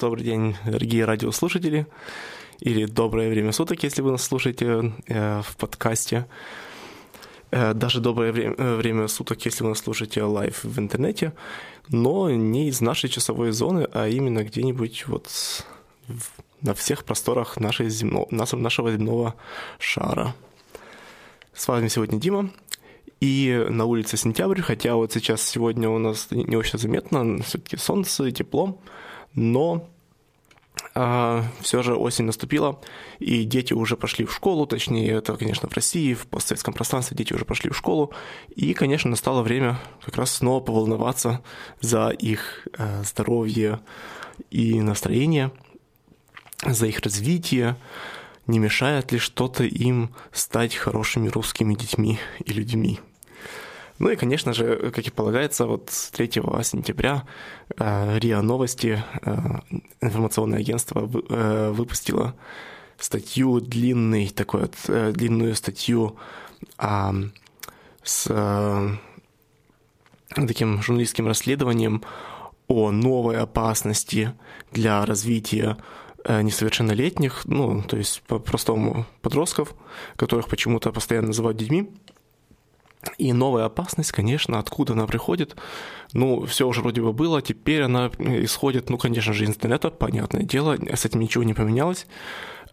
Добрый день, дорогие радиослушатели, или доброе время суток, если вы нас слушаете э, в подкасте. Э, даже доброе время, э, время суток, если вы нас слушаете live в интернете, но не из нашей часовой зоны, а именно где-нибудь вот в, на всех просторах нашей земно, нашего земного шара. С вами сегодня Дима, и на улице сентябрь, хотя вот сейчас сегодня у нас не очень заметно, все-таки солнце, тепло, но а, все же осень наступила, и дети уже пошли в школу, точнее, это, конечно, в России, в постсоветском пространстве дети уже пошли в школу, и, конечно, настало время как раз снова поволноваться за их а, здоровье и настроение, за их развитие, не мешает ли что-то им стать хорошими русскими детьми и людьми. Ну и, конечно же, как и полагается, вот 3 сентября э, РИА Новости, э, информационное агентство, э, выпустило статью длинный, такой длинную статью с таким журналистским расследованием о новой опасности для развития несовершеннолетних, ну, то есть по-простому подростков, которых почему-то постоянно называют детьми. И новая опасность, конечно, откуда она приходит? Ну, все уже вроде бы было, теперь она исходит, ну, конечно же, из интернета, понятное дело, с этим ничего не поменялось.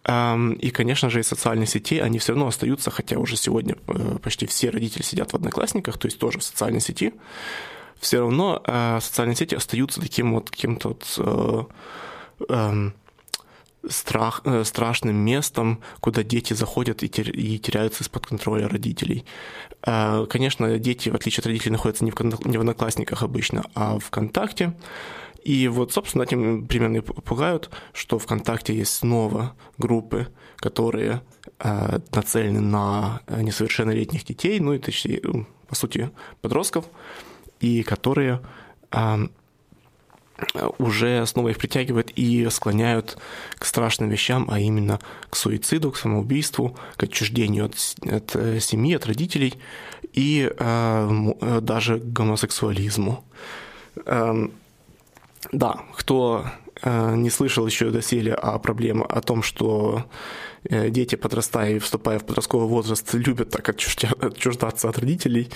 И, конечно же, из социальных сетей они все равно остаются, хотя уже сегодня э, почти все родители сидят в одноклассниках, то есть тоже в социальной сети. Все равно э, социальные сети остаются таким вот каким-то вот э, страх, э, страшным местом, куда дети заходят и, тер, и теряются из-под контроля родителей. Э, конечно, дети, в отличие от родителей, находятся не в, не в одноклассниках обычно, а в ВКонтакте. И вот, собственно, этим примерно и пугают, что ВКонтакте есть снова группы, которые э, нацелены на несовершеннолетних детей, ну и точнее, по сути, подростков, и которые э, уже снова их притягивают и склоняют к страшным вещам, а именно к суициду, к самоубийству, к отчуждению от, от э, семьи, от родителей и э, даже к гомосексуализму. Э, да, кто э, не слышал еще доселе о проблеме о том, что Э, дети, подрастая и вступая в подростковый возраст, любят так отчуждаться от родителей.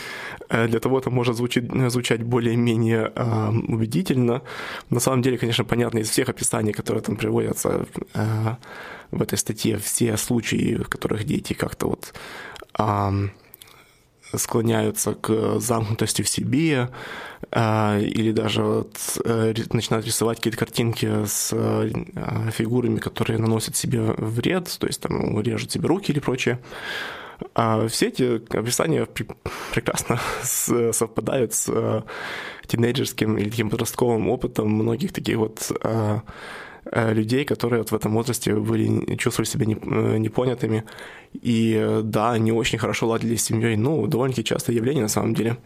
Э, для того это может звучать, звучать более-менее э, убедительно. На самом деле, конечно, понятно из всех описаний, которые там приводятся в этой статье, все случаи, в которых дети как-то вот склоняются к замкнутости в себе, а, или даже вот э, начинают рисовать какие-то картинки с э, фигурами, которые наносят себе вред, то есть там режут себе руки или прочее. А все эти описания прекрасно совпадают с э, тинейджерским или таким подростковым опытом многих таких вот Э, людей, которые вот в этом возрасте были, чувствовали себя э, непонятыми. И э, да, не очень хорошо ладили с семьей. Ну, довольно-таки частое явление на самом деле.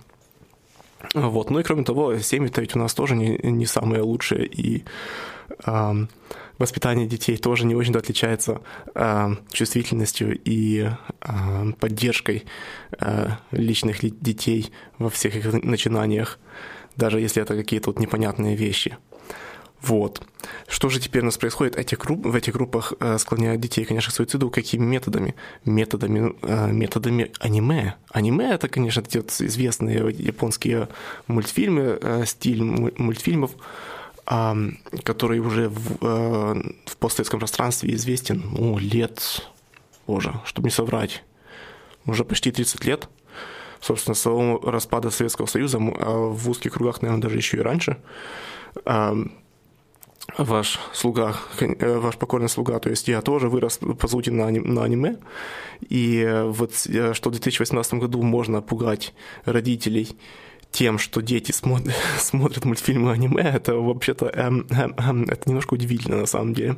Вот. Ну и кроме того, семьи-то ведь у нас тоже не, не самые лучшие, и э, воспитание детей тоже не очень отличается э, чувствительностью и э, поддержкой э, личных детей во всех их начинаниях, даже если это какие-то вот непонятные вещи. Вот. Что же теперь у нас происходит? Этих групп, в этих группах э, склоняют детей, конечно, к суициду. Какими методами? Методами, э, методами аниме. Аниме — это, конечно, эти вот известные японские мультфильмы, э, стиль мультфильмов, э, который уже в, э, в постсоветском пространстве известен, ну, лет, боже, чтобы не соврать, уже почти 30 лет. Собственно, с самого распада Советского Союза, а в узких кругах, наверное, даже еще и раньше. Ваш слуга, э, ваш покорный слуга, то есть я тоже вырос, по сути, на, на аниме, и вот что в 2018 году можно пугать родителей тем, что дети смотрят, смотрят мультфильмы аниме, это вообще-то эм, эм, эм, это немножко удивительно на самом деле.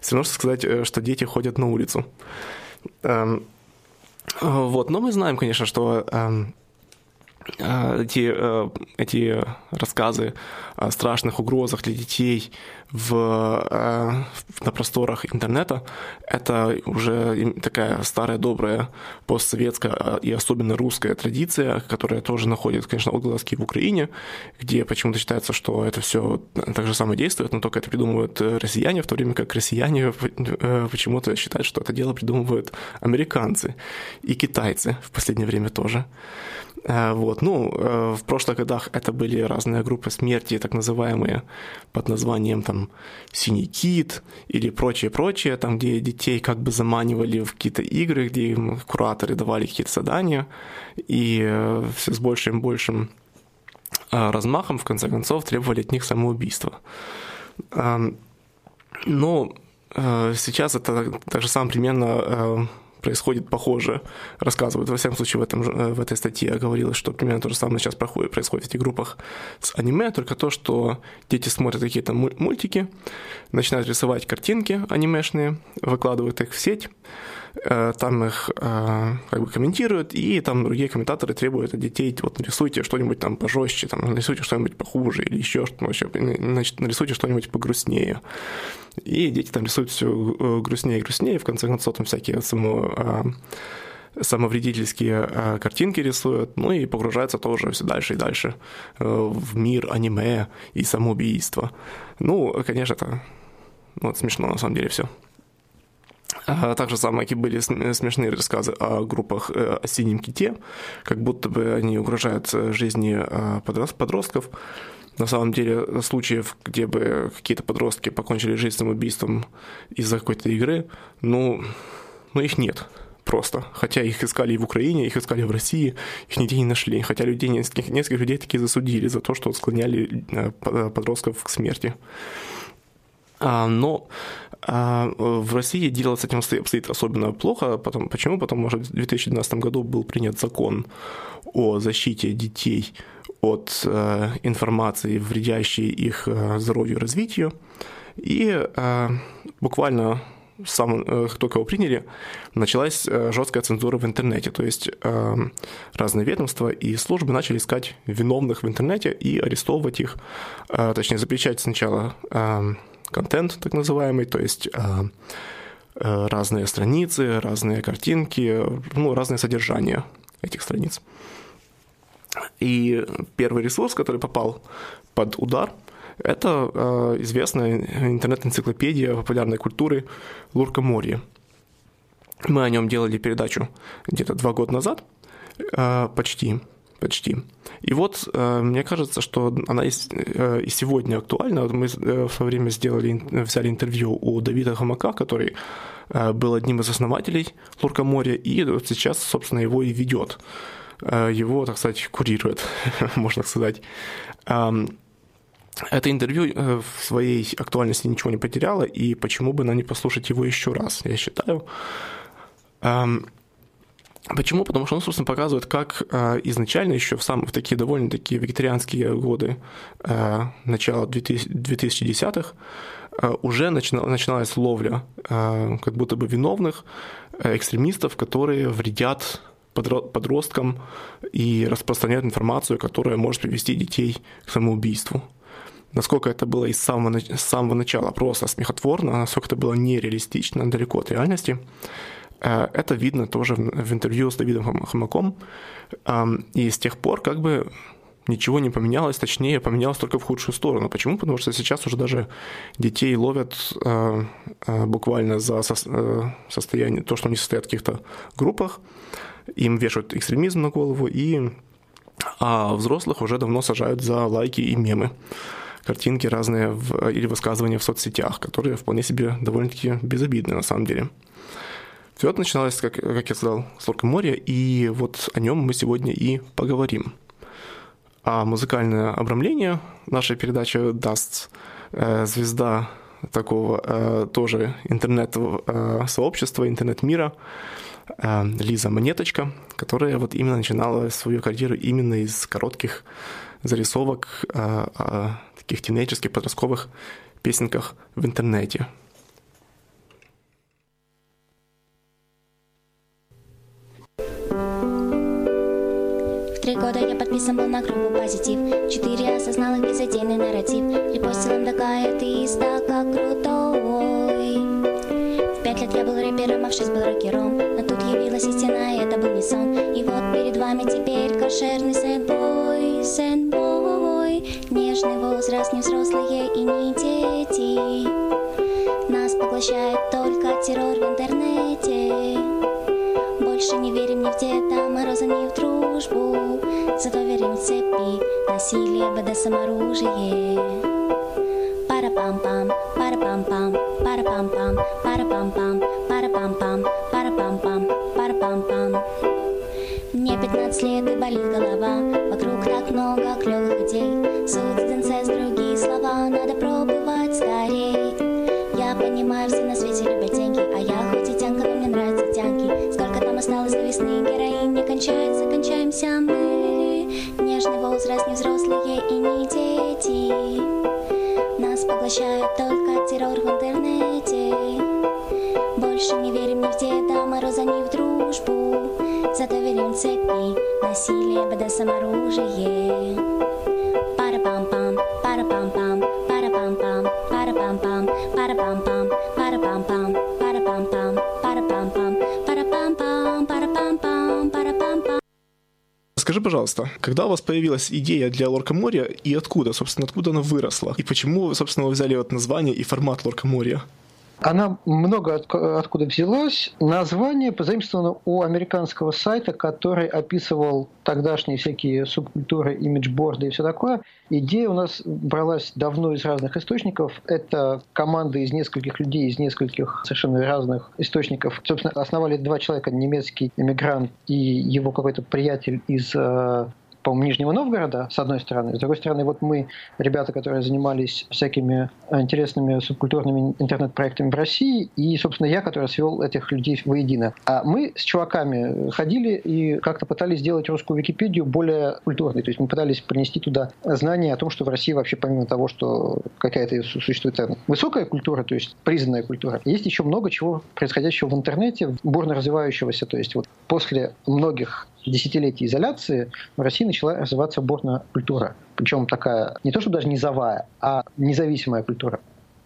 Все равно, что сказать, э, что дети ходят на улицу. Эм, вот, но мы знаем, конечно, что эм, э, эти, э, эти рассказы о страшных угрозах для детей в, э, на просторах интернета, это уже такая старая добрая постсоветская а, и особенно русская традиция, которая тоже находит, конечно, отголоски в Украине, где почему-то считается, что это все так же самое действует, но только это придумывают россияне, в то время как россияне э, почему-то считают, что это дело придумывают американцы и китайцы в последнее время тоже. Э, вот. Ну, э, в прошлых годах это были разные группы смерти, так называемые, под названием там «Синий кит» или прочее-прочее, там, где детей как бы заманивали в какие-то игры, где им кураторы давали какие-то задания, и э, все с большим и большим размахом, в конце концов, требовали от них самоубийства. Эм, но сейчас это так же самое примерно происходит похоже, рассказывают, во всяком случае, в, этом, э, в этой статье говорилось, что примерно то же самое сейчас проходит, происходит в этих группах с аниме, только то, что дети смотрят какие-то мультики, начинают рисовать картинки анимешные, выкладывают их в сеть, там их э, как бы комментируют, и там другие комментаторы требуют от детей, вот нарисуйте что-нибудь там пожестче, там, нарисуйте что-нибудь похуже или еще что-нибудь, значит, нарисуйте что-нибудь погрустнее. И дети там рисуют все э, грустнее и грустнее, в конце концов там всякие само самовредительские картинки рисуют, ну и погружаются тоже все дальше и дальше в мир аниме и самоубийства. Ну, конечно, это вот, смешно на самом деле все. Также самые были смешные рассказы о группах э, о синем ките, как будто бы они угрожают э, жизни э, подростков. На самом деле случаев, где бы какие-то подростки покончили жизнь самоубийством из-за какой-то игры, ну, ну их нет просто. Хотя их искали и в Украине, их искали в России, их нигде не нашли. Хотя людей, нескольких, нескольких людей таки засудили за то, что склоняли подростков к смерти. А, но а, в России дело с этим обстоит особенно плохо. Потом, почему? Потому что в 2012 году был принят закон о защите детей от э, информации, вредящей их э, здоровью и развитию. И э, буквально сам, как только его приняли, началась жесткая цензура в интернете. То есть разные ведомства и службы начали искать виновных в интернете и арестовывать их, точнее запрещать сначала контент так называемый, то есть а, а, разные страницы, разные картинки, ну, разное содержание этих страниц. И первый ресурс, который попал под удар, это э, известная интернет-энциклопедия популярной культуры Лурка Морье. Мы о нем делали передачу где-то два года назад, э, почти почти. И вот э, мне кажется, что она и, э, и сегодня актуальна. Мы э, в свое время сделали, взяли интервью у Давида Хамака, который был одним из основателей Луркоморья, и вот сейчас, собственно, его и ведет. Его, так сказать, курирует, можно сказать. Это интервью в своей актуальности ничего не потеряло, и почему бы нам не послушать его еще раз, я считаю. Почему? Потому что он, собственно, показывает, как э, изначально еще в, сам, в такие довольно такие вегетарианские годы э, начала 2010-х э, уже начина, начиналась ловля э, как будто бы виновных э, экстремистов, которые вредят подросткам и распространяют информацию, которая может привести детей к самоубийству. Насколько это было из самого, с самого начала просто смехотворно, насколько это было нереалистично, далеко от реальности – это видно тоже в интервью с Давидом Хамаком. И с тех пор как бы ничего не поменялось, точнее, поменялось только в худшую сторону. Почему? Потому что сейчас уже даже детей ловят э, э, буквально за состояние, то, что они состоят в каких-то группах, им вешают экстремизм на голову, и а взрослых уже давно сажают за лайки и мемы картинки разные в, или высказывания в соцсетях, которые вполне себе довольно-таки безобидны на самом деле. Все это начиналось, как, как я сказал, с Лорка моря, и вот о нем мы сегодня и поговорим. А музыкальное обрамление нашей передачи даст звезда такого тоже интернет-сообщества, интернет-мира, Лиза Монеточка, которая вот именно начинала свою карьеру именно из коротких зарисовок о таких тинейджерских, подростковых песенках в интернете. Подписан был на группу позитив. Четыре осознал их безотдельный нарратив. Репостил МДК, и ты стал как крутой В пять лет я был рэпером, а в шесть был рокером. Но тут явилась истина, и это был не сон. И вот перед вами теперь кошерный сэдбой Сэдбой Нежный возраст, не взрослые и не дети. Нас поглощает только террор в интернете больше не верим ни в Деда Мороза, ни в дружбу. Зато верим в цепи, насилие, БДСМ, оружие. Пара-пам-пам, пара-пам-пам, пара-пам-пам, пара-пам-пам, пара-пам-пам, пара-пам-пам, пара-пам-пам. Мне 15 лет и болит голова Вокруг так много клевых идей. Суть, инцест, другие слова Надо пробовать скорей. Я понимаю, все на свете любят деньги А я до весны. Героинь не кончается, кончаемся мы. Нежный возраст, не взрослые и не дети. Нас поглощает только террор в интернете. Больше не верим ни в Деда Мороза, ни в дружбу. Зато верим в цепи, насилие, БДСМ, оружие Скажи, пожалуйста, когда у вас появилась идея для Лоркоморья и откуда, собственно, откуда она выросла? И почему, собственно, вы взяли вот название и формат Лоркоморья? Она много от, откуда взялась. Название позаимствовано у американского сайта, который описывал тогдашние всякие субкультуры, имиджборды и все такое. Идея у нас бралась давно из разных источников. Это команда из нескольких людей, из нескольких совершенно разных источников. Собственно, основали два человека, немецкий иммигрант и его какой-то приятель из э, по-моему, Нижнего Новгорода, с одной стороны. С другой стороны, вот мы, ребята, которые занимались всякими интересными субкультурными интернет-проектами в России, и, собственно, я, который свел этих людей воедино. А мы с чуваками ходили и как-то пытались сделать русскую Википедию более культурной. То есть мы пытались принести туда знания о том, что в России вообще, помимо того, что какая-то существует высокая культура, то есть признанная культура, есть еще много чего происходящего в интернете, бурно развивающегося. То есть вот после многих десятилетий изоляции в России начала развиваться борная культура. Причем такая, не то что даже низовая, а независимая культура.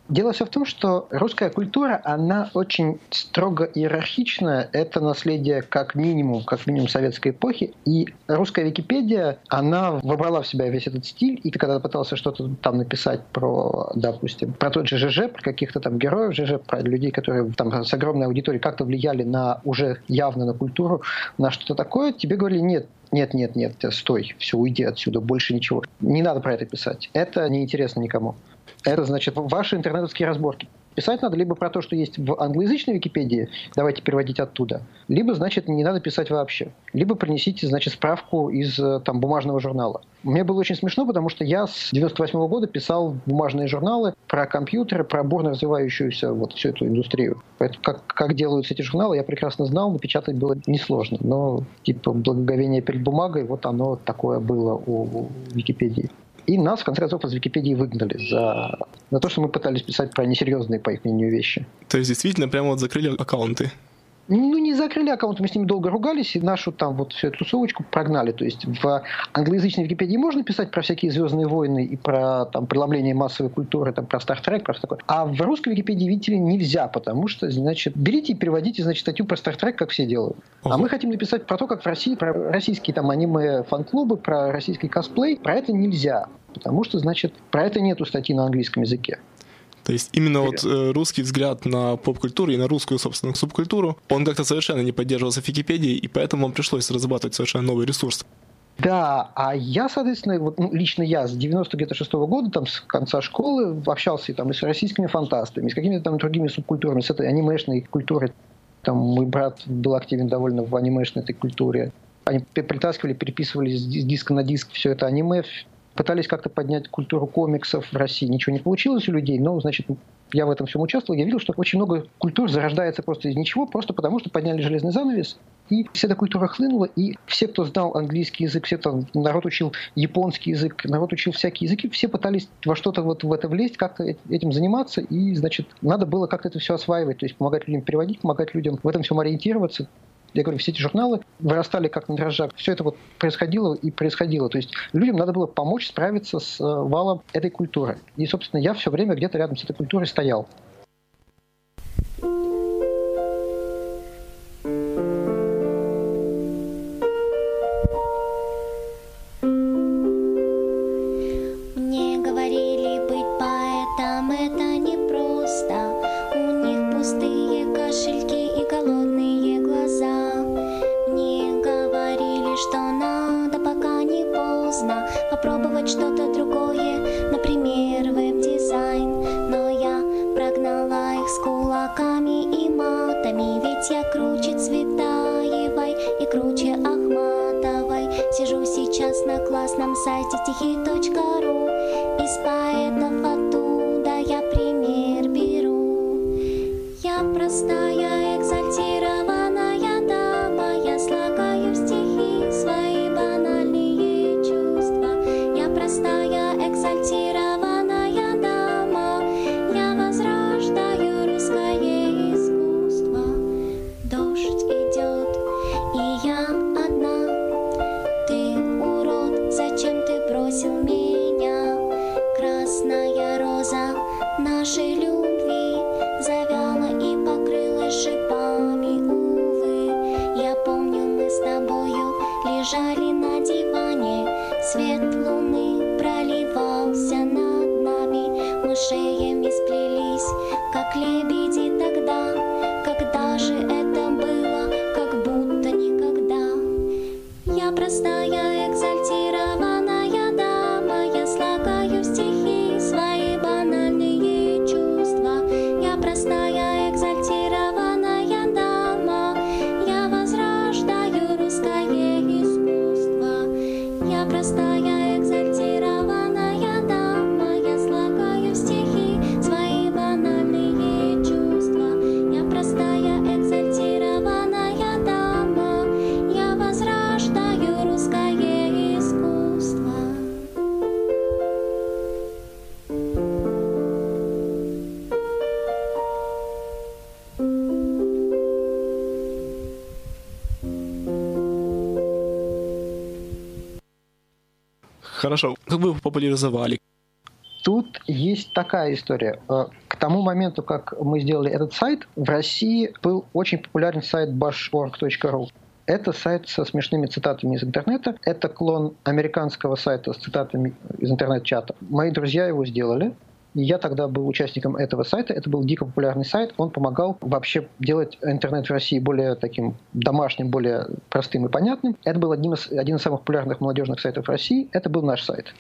Дело все в том, что русская культура, она очень строго иерархичная. Это наследие как минимум, как минимум советской эпохи. И русская Википедия, она вобрала в себя весь этот стиль. И ты когда пытался что-то там написать про, допустим, про тот же ЖЖ, про каких-то там героев ЖЖ, про людей, которые там с огромной аудиторией как-то влияли на уже явно на культуру, на что-то такое, тебе говорили, нет, нет, нет, нет, стой, все, уйди отсюда, больше ничего. Не надо про это писать. Это неинтересно никому. Это значит ваши интернетовские разборки. Писать надо либо про то, что есть в англоязычной Википедии, давайте переводить оттуда, либо, значит, не надо писать вообще. Либо принесите, значит, справку из там, бумажного журнала. Мне было очень смешно, потому что я с 98 -го года писал бумажные журналы про компьютеры, про бурно развивающуюся вот всю эту индустрию. Поэтому как, как делаются эти журналы, я прекрасно знал, напечатать было несложно. Но типа благоговение перед бумагой, вот оно такое было у Википедии. И нас, в конце концов, из Википедии выгнали за, за то, что мы пытались писать про несерьезные, по их мнению, вещи. То есть, действительно, прямо вот закрыли аккаунты? Ну, не закрыли аккаунт, мы с ними долго ругались, и нашу там вот всю эту тусовочку прогнали. То есть в англоязычной Википедии можно писать про всякие «Звездные войны» и про там, преломление массовой культуры, там, про Стартрек, про что такое. А в русской Википедии, видите ли, нельзя, потому что, значит, берите и переводите, значит, статью про Стартрек, как все делают. А мы хотим написать про то, как в России, про российские там аниме-фан-клубы, про российский косплей. Про это нельзя, потому что, значит, про это нету статьи на английском языке. То есть именно вот э, русский взгляд на поп-культуру и на русскую, собственно, субкультуру, он как-то совершенно не поддерживался в Википедии, и поэтому вам пришлось разрабатывать совершенно новый ресурс. Да, а я, соответственно, вот, ну, лично я с 96 -го года, там, с конца школы, общался и, там, и с российскими фантастами, и с какими-то там другими субкультурами, с этой анимешной культурой. Там мой брат был активен довольно в анимешной этой культуре. Они притаскивали, переписывали с диска на диск все это аниме, пытались как-то поднять культуру комиксов в России. Ничего не получилось у людей, но, значит, я в этом всем участвовал, я видел, что очень много культур зарождается просто из ничего, просто потому что подняли железный занавес, и вся эта культура хлынула, и все, кто знал английский язык, все, там, народ учил японский язык, народ учил всякие языки, все пытались во что-то вот в это влезть, как-то этим заниматься, и, значит, надо было как-то это все осваивать, то есть помогать людям переводить, помогать людям в этом всем ориентироваться, я говорю, все эти журналы вырастали как на дрожжах. Все это вот происходило и происходило. То есть людям надо было помочь справиться с э, валом этой культуры. И, собственно, я все время где-то рядом с этой культурой стоял. Хорошо. Как вы его популяризовали? Тут есть такая история. Э, к тому моменту, как мы сделали этот сайт, в России был очень популярен сайт bashorg.ru. Это сайт со смешными цитатами из интернета. Это клон американского сайта с цитатами из интернет-чата. Мои друзья его сделали. Я тогда был участником этого сайта. Это был дико популярный сайт. Он помогал вообще делать интернет в России более таким домашним, более простым и понятным. Это был один из, один из самых популярных молодежных сайтов России. Это был наш сайт.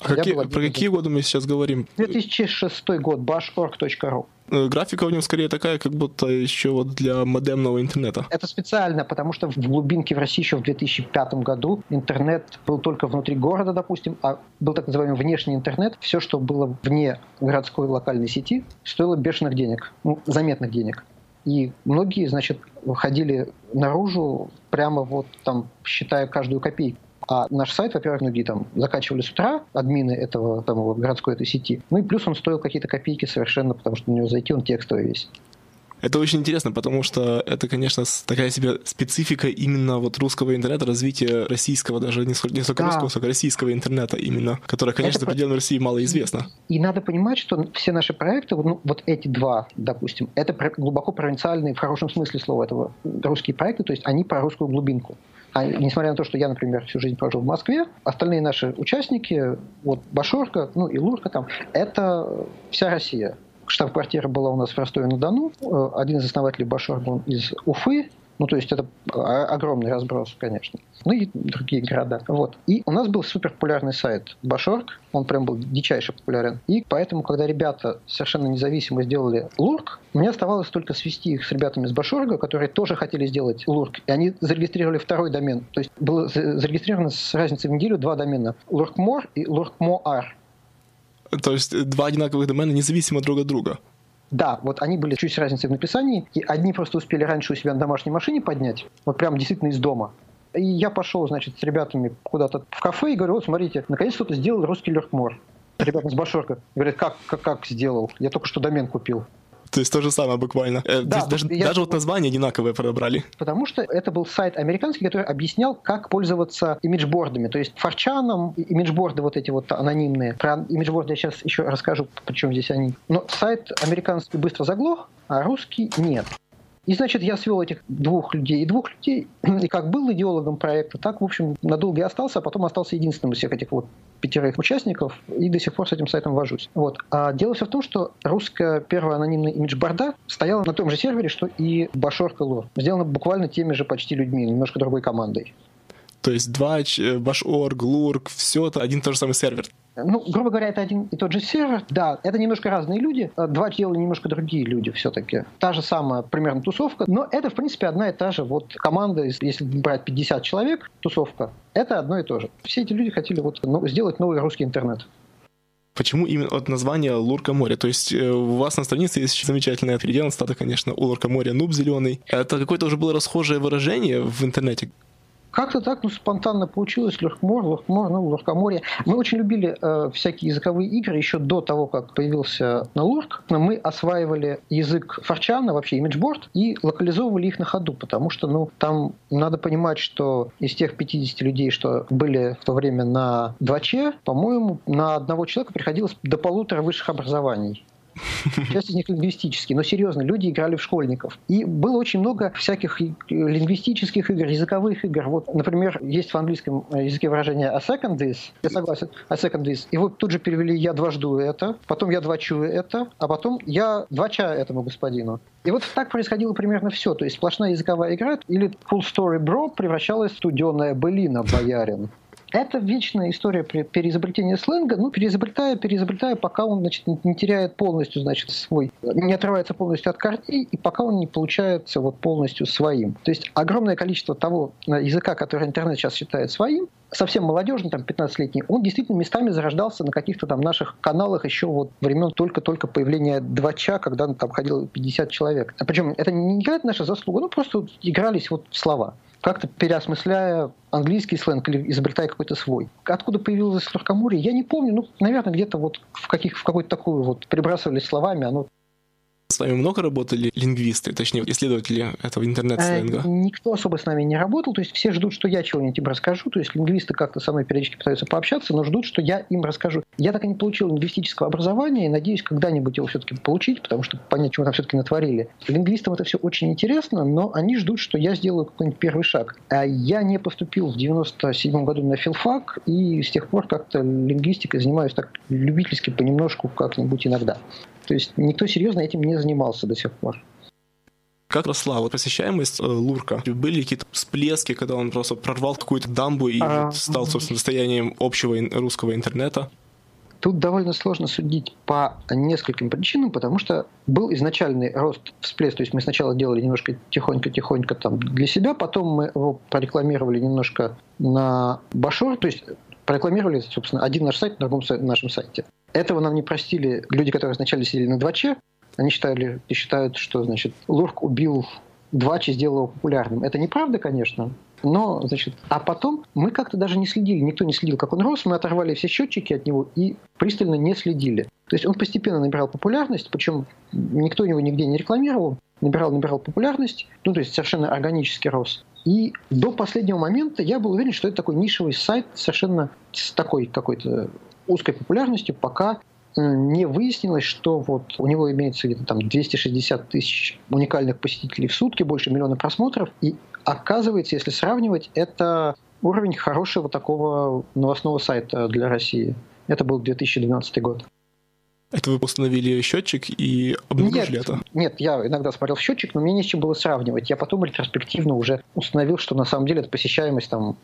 А какие, про какие годы мы сейчас говорим? 2006 год, bashorg.ru. Э, графика в нем скорее такая, как будто еще вот для модемного интернета. Это специально, потому что в глубинке в России еще в 2005 году интернет был только внутри города, допустим, а был так называемый внешний интернет. Все, что было вне городской локальной сети, стоило бешеных денег, ну, заметных денег. И многие, значит, выходили наружу прямо вот там, считая каждую копейку. А наш сайт, во-первых, многие там закачивали с утра, админы этого там, вот, городской этой сети. Ну и плюс он стоил какие-то копейки совершенно, потому что на него зайти он текстовый весь. Это очень интересно, потому что это, конечно, такая себе специфика именно вот русского интернета, развития российского, даже не столько, не столько да. русского, сколько российского интернета именно, которое, конечно, это... за пределами России мало известно. И надо понимать, что все наши проекты, ну, вот эти два, допустим, это глубоко провинциальные, в хорошем смысле слова этого, русские проекты, то есть они про русскую глубинку. А несмотря на то, что я, например, всю жизнь прожил в Москве, остальные наши участники, вот Башорка, ну и Лурка там, это вся Россия. Штаб-квартира была у нас в Ростове-на-Дону. Э, один из основателей Башор был из Уфы, Ну, то есть это огромный разброс, конечно. Ну и другие города. Вот. И у нас был супер популярный сайт Башорг, он прям был дичайше популярен. И поэтому, когда ребята совершенно независимо сделали Лурк, мне оставалось только свести их с ребятами из Башорга, которые тоже хотели сделать Лурк. И они зарегистрировали второй домен. То есть было зарегистрировано с разницей в неделю два домена. Луркмор и Луркмоар. То есть два одинаковых домена независимо друг от друга. Да, вот они были чуть с разницей в написании, и одни просто успели раньше у себя на домашней машине поднять, вот прям действительно из дома. И я пошел, значит, с ребятами куда-то в кафе и говорю, вот смотрите, наконец кто-то сделал русский легкмор. Ребята с Башорка говорят, как, как, как сделал? Я только что домен купил. То есть то же самое буквально. Э, да, даже, я... даже вот название одинаковое подобрали. Потому что это был сайт американский, который объяснял, как пользоваться имиджбордами. То есть форчаном, имиджборды вот эти вот анонимные. Про имиджборды я сейчас еще расскажу, почему здесь они. Но сайт американский быстро заглох, а русский нет. И, значит, я свел этих двух людей и двух людей, и как был идеологом проекта, так, в общем, надолго и остался, а потом остался единственным из всех этих вот пятерых участников, и до сих пор с этим сайтом вожусь. Вот. А дело все в том, что русская первая анонимная имидж-борда стояла на том же сервере, что и Башор Лор. Сделана буквально теми же почти людьми, немножко другой командой. То есть Двач, Башорг, Лурк, все это один и тот же самый сервер. Ну, грубо говоря, это один и тот же сервер. Да, это немножко разные люди. Два делали немножко другие люди все-таки. Та же самая примерно тусовка. Но это, в принципе, одна и та же вот команда, если брать 50 человек, тусовка, это одно и то же. Все эти люди хотели вот ну, сделать новый русский интернет. Почему именно от названия Лурка море? То есть э, у вас на странице есть замечательное переделано стата, конечно, у Лурка моря нуб зеленый. Это какое-то уже было расхожее выражение в интернете? Как-то так, ну, спонтанно получилось. Легкомор, Легкомор, ну, Легкоморье. Мы очень любили э, всякие языковые игры еще до того, как появился на Лурк. Мы осваивали язык форчана, вообще имиджборд, и локализовывали их на ходу, потому что, ну, там надо понимать, что из тех 50 людей, что были в то время на 2Ч, по-моему, на одного человека приходилось до полутора высших образований. Часть из них лингвистические, но серьезно, люди играли в школьников. И было очень много всяких лингвистических игр, языковых игр. Вот, например, есть в английском языке выражение a second this, я согласен, a second this. И вот тут же перевели я дважду это, потом я двачу это, а потом я двача этому господину. И вот так происходило примерно все. То есть сплошная языковая игра или full story bro превращалась в студеная былина боярин. Это вечная история переизобретения сленга, ну, переизобретая, переизобретая, пока он, значит, не теряет полностью, значит, свой, не отрывается полностью от корней, и пока он не получается вот полностью своим. То есть огромное количество того э, языка, который интернет сейчас считает своим, совсем молодежный, там, 15-летний, он действительно местами зарождался на каких-то там наших каналах еще вот времен только-только появления Двача, когда там ходило 50 человек. Причем это не играет наша заслуга, ну, просто игрались вот слова как-то переосмысляя английский сленг или изобретая какой-то свой. Откуда появилось легкоморье, я не помню. Ну, наверное, где-то вот в, каких, в какой-то такую вот прибрасывались словами, оно с вами много работали лингвисты, точнее, исследователи этого интернет-сленга? Э, никто особо с нами не работал, то есть все ждут, что я чего-нибудь им расскажу, то есть лингвисты как-то со мной периодически пытаются пообщаться, но ждут, что я им расскажу. Я так и не получил лингвистического образования и надеюсь когда-нибудь его все-таки получить, потому что понять, чего там все-таки натворили. Лингвистам это все очень интересно, но они ждут, что я сделаю какой-нибудь первый шаг. А я не поступил в 97 году на филфак, и с тех пор как-то лингвистикой занимаюсь так любительски понемножку как-нибудь иногда. То есть никто серьезно этим не занимался до сих пор. Как росла вот посещаемость э, Лурка? Были какие-то всплески, когда он просто прорвал какую-то дамбу и а... вот стал, собственно, достоянием общего русского интернета? Тут довольно сложно судить по нескольким причинам, потому что был изначальный рост всплеск, то есть мы сначала делали немножко тихонько-тихонько там для себя, потом мы его прорекламировали немножко на Башор, то есть прорекламировали, собственно, один наш сайт на другом нашем сайте. Этого нам не простили люди, которые сначала сидели на 2Ч. Они считали и считают, что, значит, Лурк убил 2Ч, сделал его популярным. Это неправда, конечно, но, значит, а потом мы как-то даже не следили, никто не следил, как он рос, мы оторвали все счетчики от него и пристально не следили. То есть он постепенно набирал популярность, причем никто его нигде не рекламировал, набирал, набирал популярность, ну, то есть совершенно органически рос. И до последнего момента я был уверен, что это такой нишевый сайт совершенно с такой какой-то узкой популярностью, пока не выяснилось, что вот у него имеется где-то там 260 тысяч уникальных посетителей в сутки, больше миллиона просмотров. И оказывается, если сравнивать, это уровень хорошего такого новостного сайта для России. Это был 2012 год. Это вы установили счетчик и обнаружили нет, это? Нет, я иногда смотрел в счетчик, но мне не с чем было сравнивать. Я потом ретроспективно уже установил, что на самом деле это посещаемость там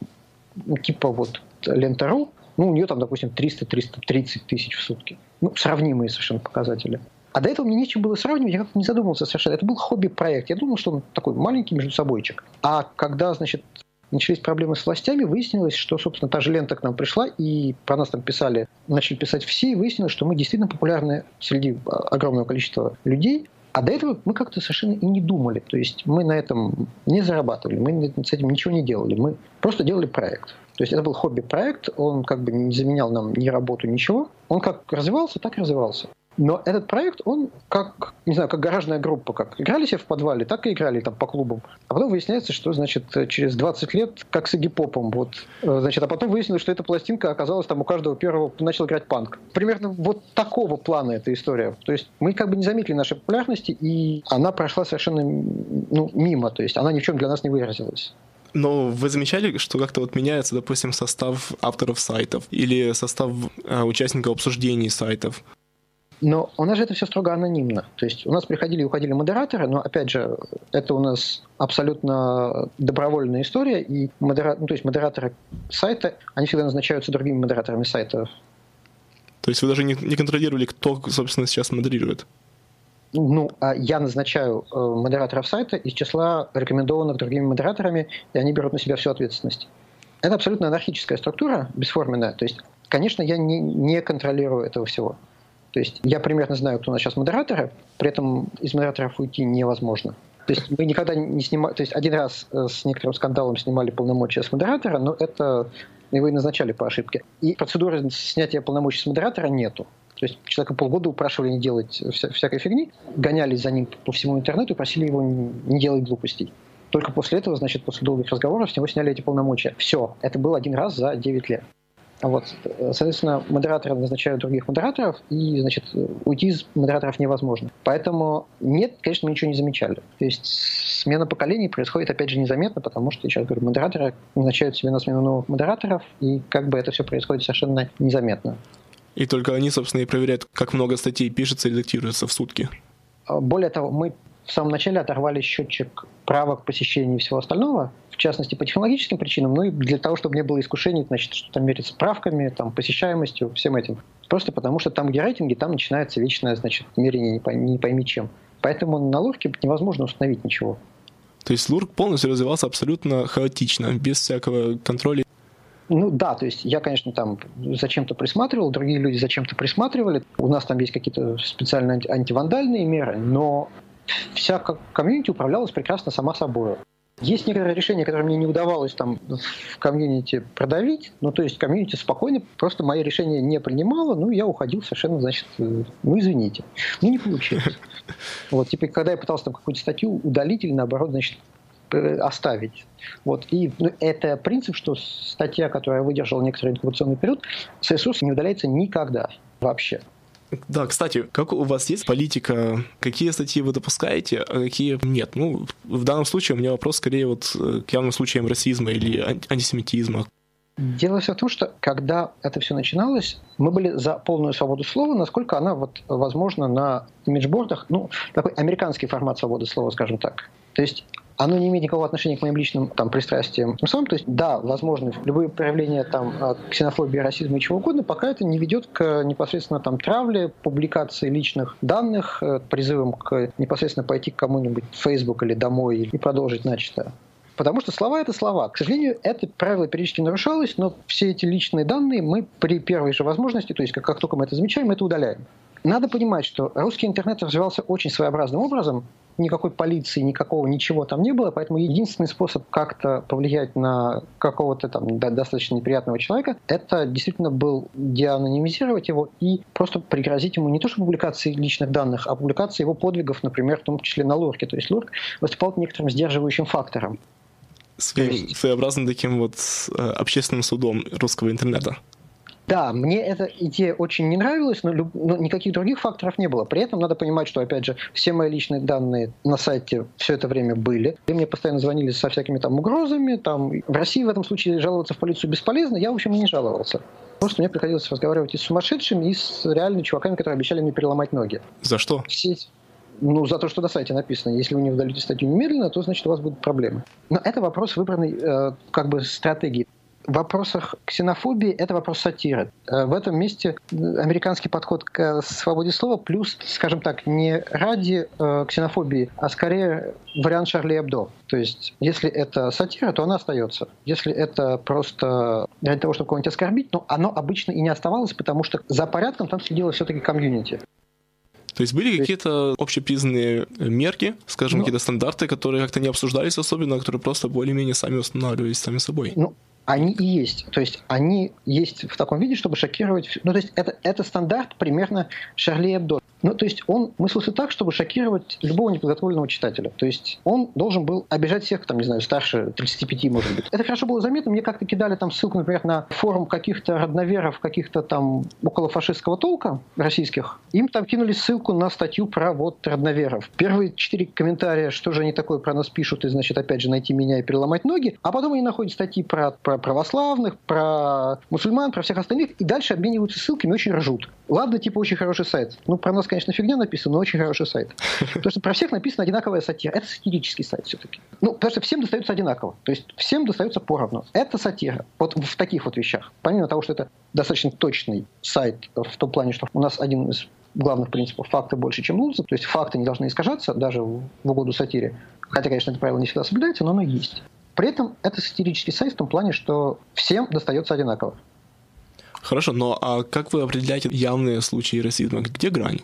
ну, типа вот лента.ру, ну, у нее там, допустим, 300-330 тысяч в сутки. Ну, сравнимые совершенно показатели. А до этого мне нечем было сравнивать, я как-то не задумывался совершенно. Это был хобби-проект. Я думал, что он такой маленький между собойчик. А когда, значит, начались проблемы с властями, выяснилось, что, собственно, та же лента к нам пришла, и про нас там писали, начали писать все, и выяснилось, что мы действительно популярны среди огромного количества людей. А до этого мы как-то совершенно и не думали. То есть мы на этом не зарабатывали, мы с этим ничего не делали. Мы просто делали проект. То есть это был хобби-проект, он как бы не заменял нам ни работу, ничего. Он как развивался, так и развивался. Но этот проект, он как, не знаю, как гаражная группа, как играли себе в подвале, так и играли там по клубам. А потом выясняется, что, значит, через 20 лет, как с Игипопом, вот, э, значит, а потом выяснилось, что эта пластинка оказалась там у каждого первого начал играть панк. Примерно вот такого плана эта история. То есть мы как бы не заметили нашей популярности, и она прошла совершенно ну, мимо, то есть она ни в чем для нас не выразилась. Но вы замечали, что как-то вот меняется, допустим, состав авторов сайтов или состав э, участников обсуждений сайтов? Но у нас же это все строго анонимно. То есть у нас приходили и уходили модераторы, но опять же, это у нас абсолютно добровольная история, и модера... ну, то есть модераторы сайта, они всегда назначаются другими модераторами сайта. То есть вы даже не, не контролировали, кто, собственно, сейчас модерирует? Ну, а я назначаю э, модераторов сайта из числа рекомендованных другими модераторами, и они берут на себя всю ответственность. Это абсолютно анархическая структура, бесформенная. То есть, конечно, я не, не контролирую этого всего. То есть я примерно знаю, кто у нас сейчас модераторы, при этом из модераторов уйти невозможно. То есть мы никогда не снимали, то есть один раз э, с некоторым скандалом снимали полномочия с модератора, но это его и назначали по ошибке. И процедуры снятия полномочий с модератора нету. То есть человека полгода упрашивали не делать вся, всякой фигни, гонялись за ним по всему интернету и просили его не делать глупостей. Только после этого, значит, после долгих разговоров с него сняли эти полномочия. Все. Это был один раз за 9 лет. Вот. Соответственно, модераторы назначают других модераторов, и, значит, уйти из модераторов невозможно. Поэтому нет, конечно, мы ничего не замечали. То есть смена поколений происходит, опять же, незаметно, потому что, сейчас говорю, модераторы назначают себе на смену новых модераторов, и как бы это все происходит совершенно незаметно. И только они, собственно, и проверяют, как много статей пишется и редактируется в сутки. Более того, мы в самом начале оторвали счетчик правок посещений и всего остального, в частности, по технологическим причинам, ну и для того, чтобы не было искушений, значит, что там мерить справками, там, посещаемостью, всем этим. Просто потому, что там, где рейтинги, там начинается вечное, значит, мерение не пойми, не пойми чем. Поэтому на лурке невозможно установить ничего. То есть лурк полностью развивался абсолютно хаотично, без всякого контроля ну да, то есть я, конечно, там зачем-то присматривал, другие люди зачем-то присматривали. У нас там есть какие-то специальные антивандальные меры, но вся комьюнити управлялась прекрасно сама собой. Есть некоторые решения, которые мне не удавалось там в комьюнити продавить, ну, то есть комьюнити спокойно просто мои решения не принимало, ну, я уходил совершенно, значит, э, ну, извините. Ну, не получилось. Вот, типа, когда я пытался там какую-то статью удалить или, наоборот, значит, э, оставить. Вот. И ну, это принцип, что статья, которая выдержала некоторый инкубационный период, с ресурса не удаляется никогда вообще. Да, кстати, как у вас есть политика, какие статьи вы допускаете, а какие нет? Ну, в данном случае у меня вопрос скорее вот э, к явным случаям расизма или антисемитизма. Дело все в том, что когда это все начиналось, мы были за полную свободу слова, насколько она вот возможна на имиджбордах, ну, такой американский формат свободы слова, скажем так. То есть оно не имеет никакого отношения к моим личным там, пристрастиям. Ну, сам, то есть, да, возможно, любые проявления там, а, ксенофобии, расизма и чего угодно, пока это не ведет к непосредственно там, травле, публикации личных данных, э, призывам к непосредственно пойти к кому-нибудь в Facebook или домой и продолжить начатое. Потому что слова — это слова. К сожалению, это правило периодически нарушалось, но все эти личные данные мы при первой же возможности, то есть как, как только мы это замечаем, это удаляем. Надо понимать, что русский интернет развивался очень своеобразным образом. Никакой полиции, никакого ничего там не было, поэтому единственный способ как-то повлиять на какого-то там достаточно неприятного человека, это действительно был деанонимизировать его и просто пригрозить ему не то что публикацией личных данных, а публикацией его подвигов, например, в том числе на Лурке. То есть Лурк выступал некоторым сдерживающим фактором. Своим, своеобразным таким вот э, общественным судом русского интернета. Да, мне эта идея очень не нравилась, но, но никаких других факторов не было. При этом надо понимать, что, опять же, все мои личные данные на сайте все это время были. И мне постоянно звонили со всякими там угрозами. Там. В России в этом случае жаловаться в полицию бесполезно. Я, в общем, не жаловался. Просто мне приходилось разговаривать и с сумасшедшими, и с реальными чуваками, которые обещали мне переломать ноги. За что? Все ну, за то, что на сайте написано. Если вы не удалите статью немедленно, то, значит, у вас будут проблемы. Но это вопрос выбранной э, как бы стратегии. В вопросах ксенофобии это вопрос сатиры. Э, в этом месте американский подход к свободе слова плюс, скажем так, не ради э, ксенофобии, а скорее вариант Шарли Эбдо. То есть, если это сатира, то она остается. Если это просто ради того, чтобы кого-нибудь оскорбить, ну, оно обычно и не оставалось, потому что за порядком там следило все-таки комьюнити. То есть были какие-то общепризнанные мерки, скажем, ну, какие-то стандарты, которые как-то не обсуждались особенно, которые просто более-менее сами устанавливались сами собой? Ну, они и есть. То есть они есть в таком виде, чтобы шокировать... Ну, то есть это, это стандарт примерно Шарли Эбдо. Ну, то есть он мыслился так, чтобы шокировать любого неподготовленного читателя. То есть он должен был обижать всех, там, не знаю, старше 35, может быть. Это хорошо было заметно. Мне как-то кидали там ссылку, например, на форум каких-то родноверов, каких-то там около фашистского толка российских. Им там кинули ссылку на статью про вот родноверов. Первые четыре комментария, что же они такое про нас пишут, и, значит, опять же, найти меня и переломать ноги. А потом они находят статьи про, про православных, про мусульман, про всех остальных, и дальше обмениваются ссылками, очень ржут. Ладно, типа, очень хороший сайт. Ну, про нас, конечно, фигня написана, но очень хороший сайт. Потому что про всех написана одинаковая сатира. Это сатирический сайт все-таки. Ну, потому что всем достается одинаково. То есть всем достается поровну. Это сатира. Вот в таких вот вещах. Помимо того, что это достаточно точный сайт в том плане, что у нас один из главных принципов факты больше, чем лузы. То есть факты не должны искажаться даже в угоду сатире. Хотя, конечно, это правило не всегда соблюдается, но оно есть. При этом это сатирический сайт в том плане, что всем достается одинаково. Хорошо, но а как вы определяете явные случаи расизма? Где грань?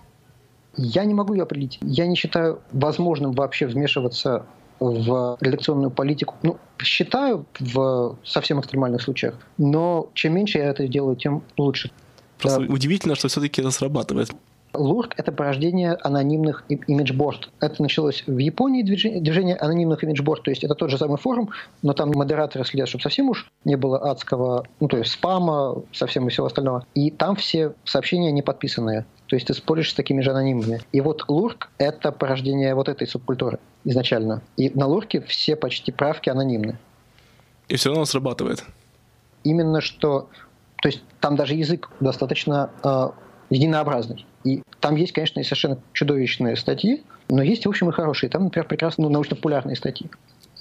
Я не могу ее определить. Я не считаю возможным вообще вмешиваться в редакционную политику. Ну, считаю в совсем экстремальных случаях. Но чем меньше я это делаю, тем лучше. Просто да. удивительно, что все-таки это срабатывает. Лурк — это порождение анонимных имиджборд. Это началось в Японии, движение, движение анонимных имиджборд, то есть это тот же самый форум, но там модераторы следят, чтобы совсем уж не было адского, ну, то есть спама, совсем и всего остального. И там все сообщения не подписанные. То есть ты споришь с такими же анонимными. И вот Лурк — это порождение вот этой субкультуры изначально. И на Лурке все почти правки анонимны. И все равно срабатывает. Именно что... То есть там даже язык достаточно э, единообразный. И там есть, конечно, и совершенно чудовищные статьи, но есть, в общем, и хорошие. Там, например, прекрасно ну, научно-популярные статьи.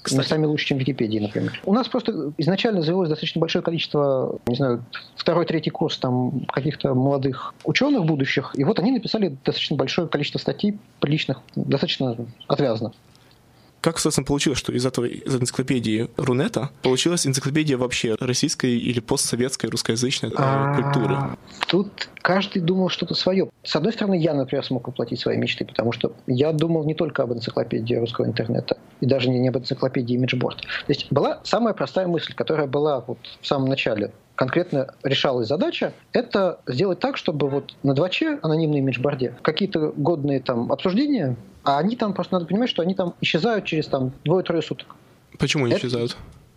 Кстати. Местами лучше, чем Википедии, например. У нас просто изначально завелось достаточно большое количество, не знаю, второй, третий курс там каких-то молодых ученых будущих, и вот они написали достаточно большое количество статей приличных, достаточно отвязно. Как, собственно, получилось, что из этого из энциклопедии Рунета получилась энциклопедия вообще российской или постсоветской русскоязычной а, культуры? Тут каждый думал что-то свое. С одной стороны, я, например, смог воплотить свои мечты, потому что я думал не только об энциклопедии русского интернета, и даже не, не об энциклопедии Imageboard. То есть была самая простая мысль, которая была вот в самом начале конкретно решалась задача, это сделать так, чтобы вот на 2Ч, анонимной имиджборде, какие-то годные там обсуждения, а они там, просто надо понимать, что они там исчезают через там двое-трое суток. Почему они это... исчезают?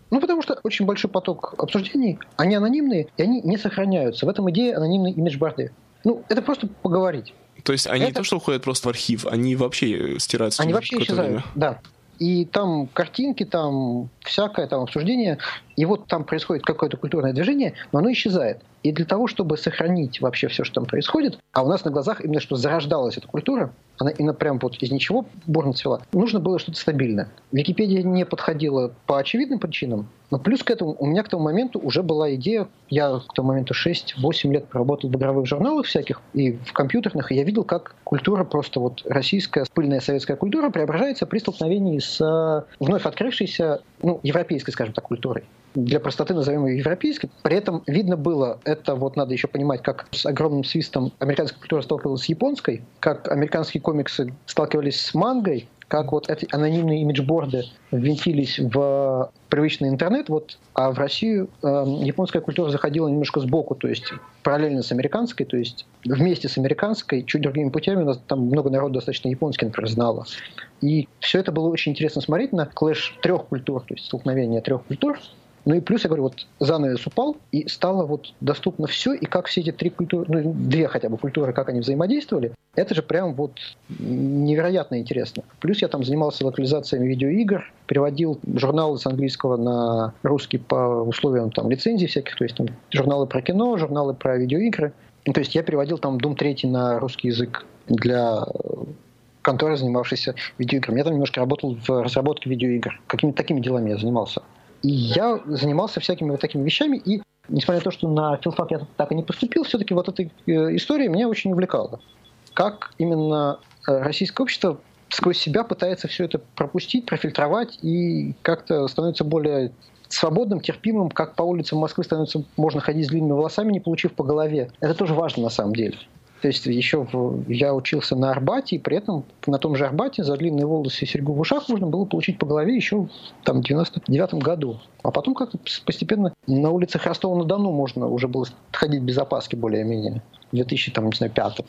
Ну, потому что очень большой поток обсуждений, они анонимные, и они не сохраняются. В этом идея анонимной имиджборды. Ну, это просто поговорить. То есть они это... не то, что уходят просто в архив, они вообще стираются. Они вообще исчезают, время. да и там картинки, там всякое там обсуждение, и вот там происходит какое-то культурное движение, но оно исчезает. И для того, чтобы сохранить вообще все, что там происходит, а у нас на глазах именно что зарождалась эта культура, она именно прям вот из ничего бурно цвела, нужно было что-то стабильное. Википедия не подходила по очевидным причинам, но плюс к этому у меня к тому моменту уже была идея, я к тому моменту 6-8 лет проработал в игровых журналах всяких и в компьютерных, и я видел, как культура просто вот российская, пыльная советская культура преображается при столкновении с э, вновь открывшейся, ну, европейской, скажем так, культурой для простоты назовем ее европейской. При этом видно было, это вот надо еще понимать, как с огромным свистом американская культура сталкивалась с японской, как американские комиксы сталкивались с мангой, как вот эти анонимные имиджборды ввинтились в привычный интернет, вот, а в Россию э, японская культура заходила немножко сбоку, то есть параллельно с американской, то есть вместе с американской, чуть другими путями, у нас там много народу достаточно японский, например, знало. И все это было очень интересно смотреть на клэш трех культур, то есть столкновение трех культур, Ну и плюс, я говорю, вот занавес упал, и стало вот доступно все, и как все эти три культуры, ну, две хотя бы культуры, как они взаимодействовали, это же прям вот невероятно интересно. Плюс я там занимался локализациями видеоигр, переводил журналы с английского на русский по условиям там лицензий всяких, то есть там журналы про кино, журналы про видеоигры. Ну, то есть я переводил там Doom 3 на русский язык для конторы, занимавшейся видеоиграми. Я там немножко работал в разработке видеоигр. Какими-то такими делами я занимался. И я занимался всякими вот такими вещами, и несмотря на то, что на филфак я так и не поступил, все-таки вот эта э, история меня очень увлекала. Как именно э, российское общество сквозь себя пытается все это пропустить, профильтровать и как-то становится более свободным, терпимым, как по улицам Москвы становится можно ходить с длинными волосами, не получив по голове. Это тоже важно на самом деле. То есть еще в, я учился на Арбате, и при этом на том же Арбате за длинные волосы и серьгу в ушах можно было получить по голове еще там, в 99 году. А потом как-то постепенно на улицах Ростова-на-Дону можно уже было ходить без опаски более-менее. В 2005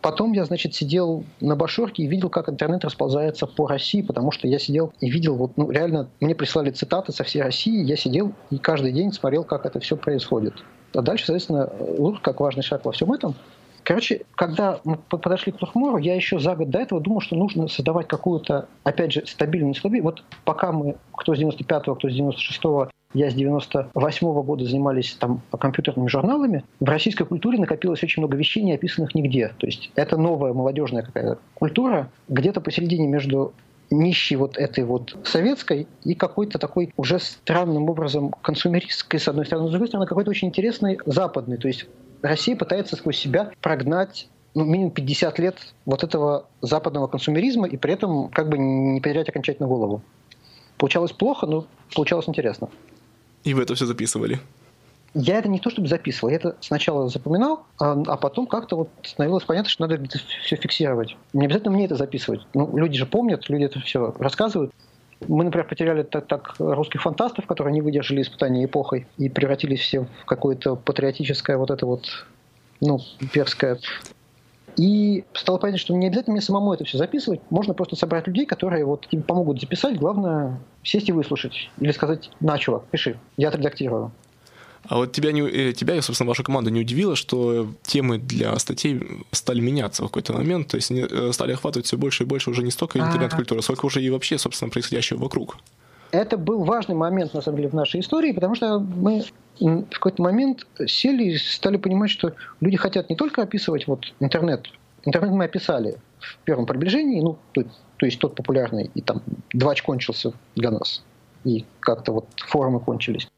Потом я, значит, сидел на Башорке и видел, как интернет расползается по России, потому что я сидел и видел, вот, ну, реально, мне прислали цитаты со всей России, я сидел и каждый день смотрел, как это все происходит. А дальше, соответственно, Лур, как важный шаг во всем этом, Короче, когда мы подошли к Тухмору, я еще за год до этого думал, что нужно создавать какую-то, опять же, стабильную слабину. Вот пока мы, кто с 95-го, кто с 96-го, я с 98 -го года занимались там компьютерными журналами, в российской культуре накопилось очень много вещей, не описанных нигде. То есть это новая молодежная какая-то культура, где-то посередине между нищей вот этой вот советской и какой-то такой уже странным образом консумеристской, с одной стороны, с другой стороны, какой-то очень интересный западный. То есть Россия пытается сквозь себя прогнать ну, минимум 50 лет вот этого западного консумеризма и при этом как бы не потерять окончательно голову. Получалось плохо, но получалось интересно. И вы это все записывали? Я это не то чтобы записывал, я это сначала запоминал, а, а потом как-то вот становилось понятно, что надо где-то все фиксировать. Не обязательно мне это записывать. Ну, люди же помнят, люди это все рассказывают. Мы, например, потеряли так, так русских фантастов, которые не выдержали испытания эпохой и превратились все в какое-то патриотическое вот это вот, ну, перское. И стало понятно, что не обязательно мне самому это все записывать. Можно просто собрать людей, которые вот тебе помогут записать. Главное сесть и выслушать. Или сказать, на, чувак, пиши, я отредактирую. А вот тебя, не, э, тебя и, собственно, ваша команда не удивила, что темы для статей стали меняться в какой-то момент, то есть они э, стали охватывать все больше и больше уже не столько интернет-культуры, сколько уже и вообще, собственно, происходящего вокруг. Это был важный момент, на самом деле, в нашей истории, потому что мы в какой-то момент сели и стали понимать, что люди хотят не только описывать вот интернет. Интернет мы описали в первом приближении, ну, то, то есть тот популярный, и там двач кончился для нас, и как-то вот форумы кончились.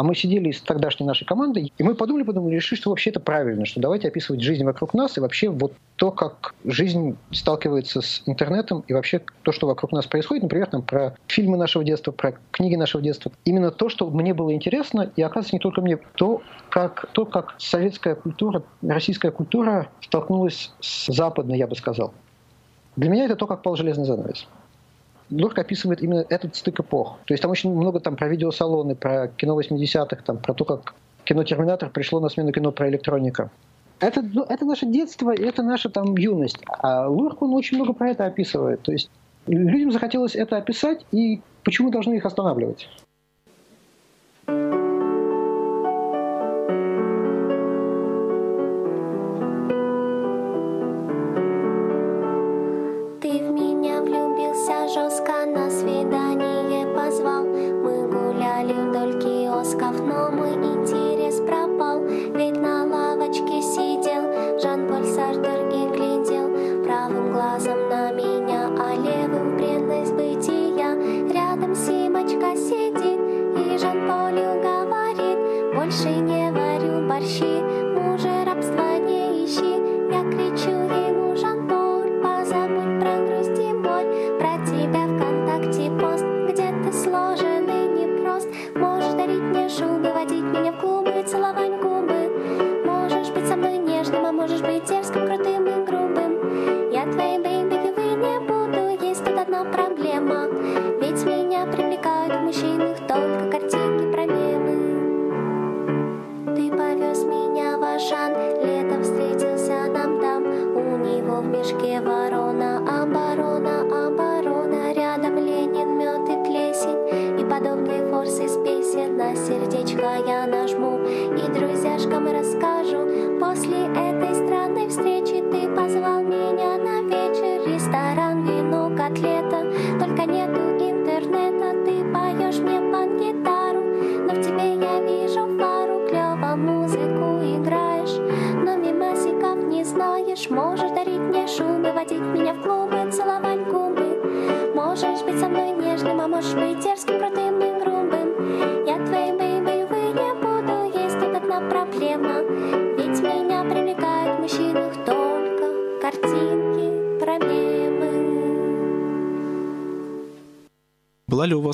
А мы сидели с тогдашней нашей командой, и мы подумали, подумали, решили, что вообще это правильно, что давайте описывать жизнь вокруг нас и вообще вот то, как жизнь сталкивается с интернетом и вообще то, что вокруг нас происходит, например, там, про фильмы нашего детства, про книги нашего детства. Именно то, что мне было интересно, и оказывается не только мне, то, как, то, как советская культура, российская культура столкнулась с западной, я бы сказал. Для меня это то, как пал железный занавес. Лурк описывает именно этот стык эпох. То есть там очень много там про видеосалоны, про кино 80-х, там, про то, как кино «Терминатор» пришло на смену кино про электроника. Это, ну, это наше детство, это наша там юность. А Лурк, он очень много про это описывает. То есть людям захотелось это описать, и почему должны их останавливать? целованьком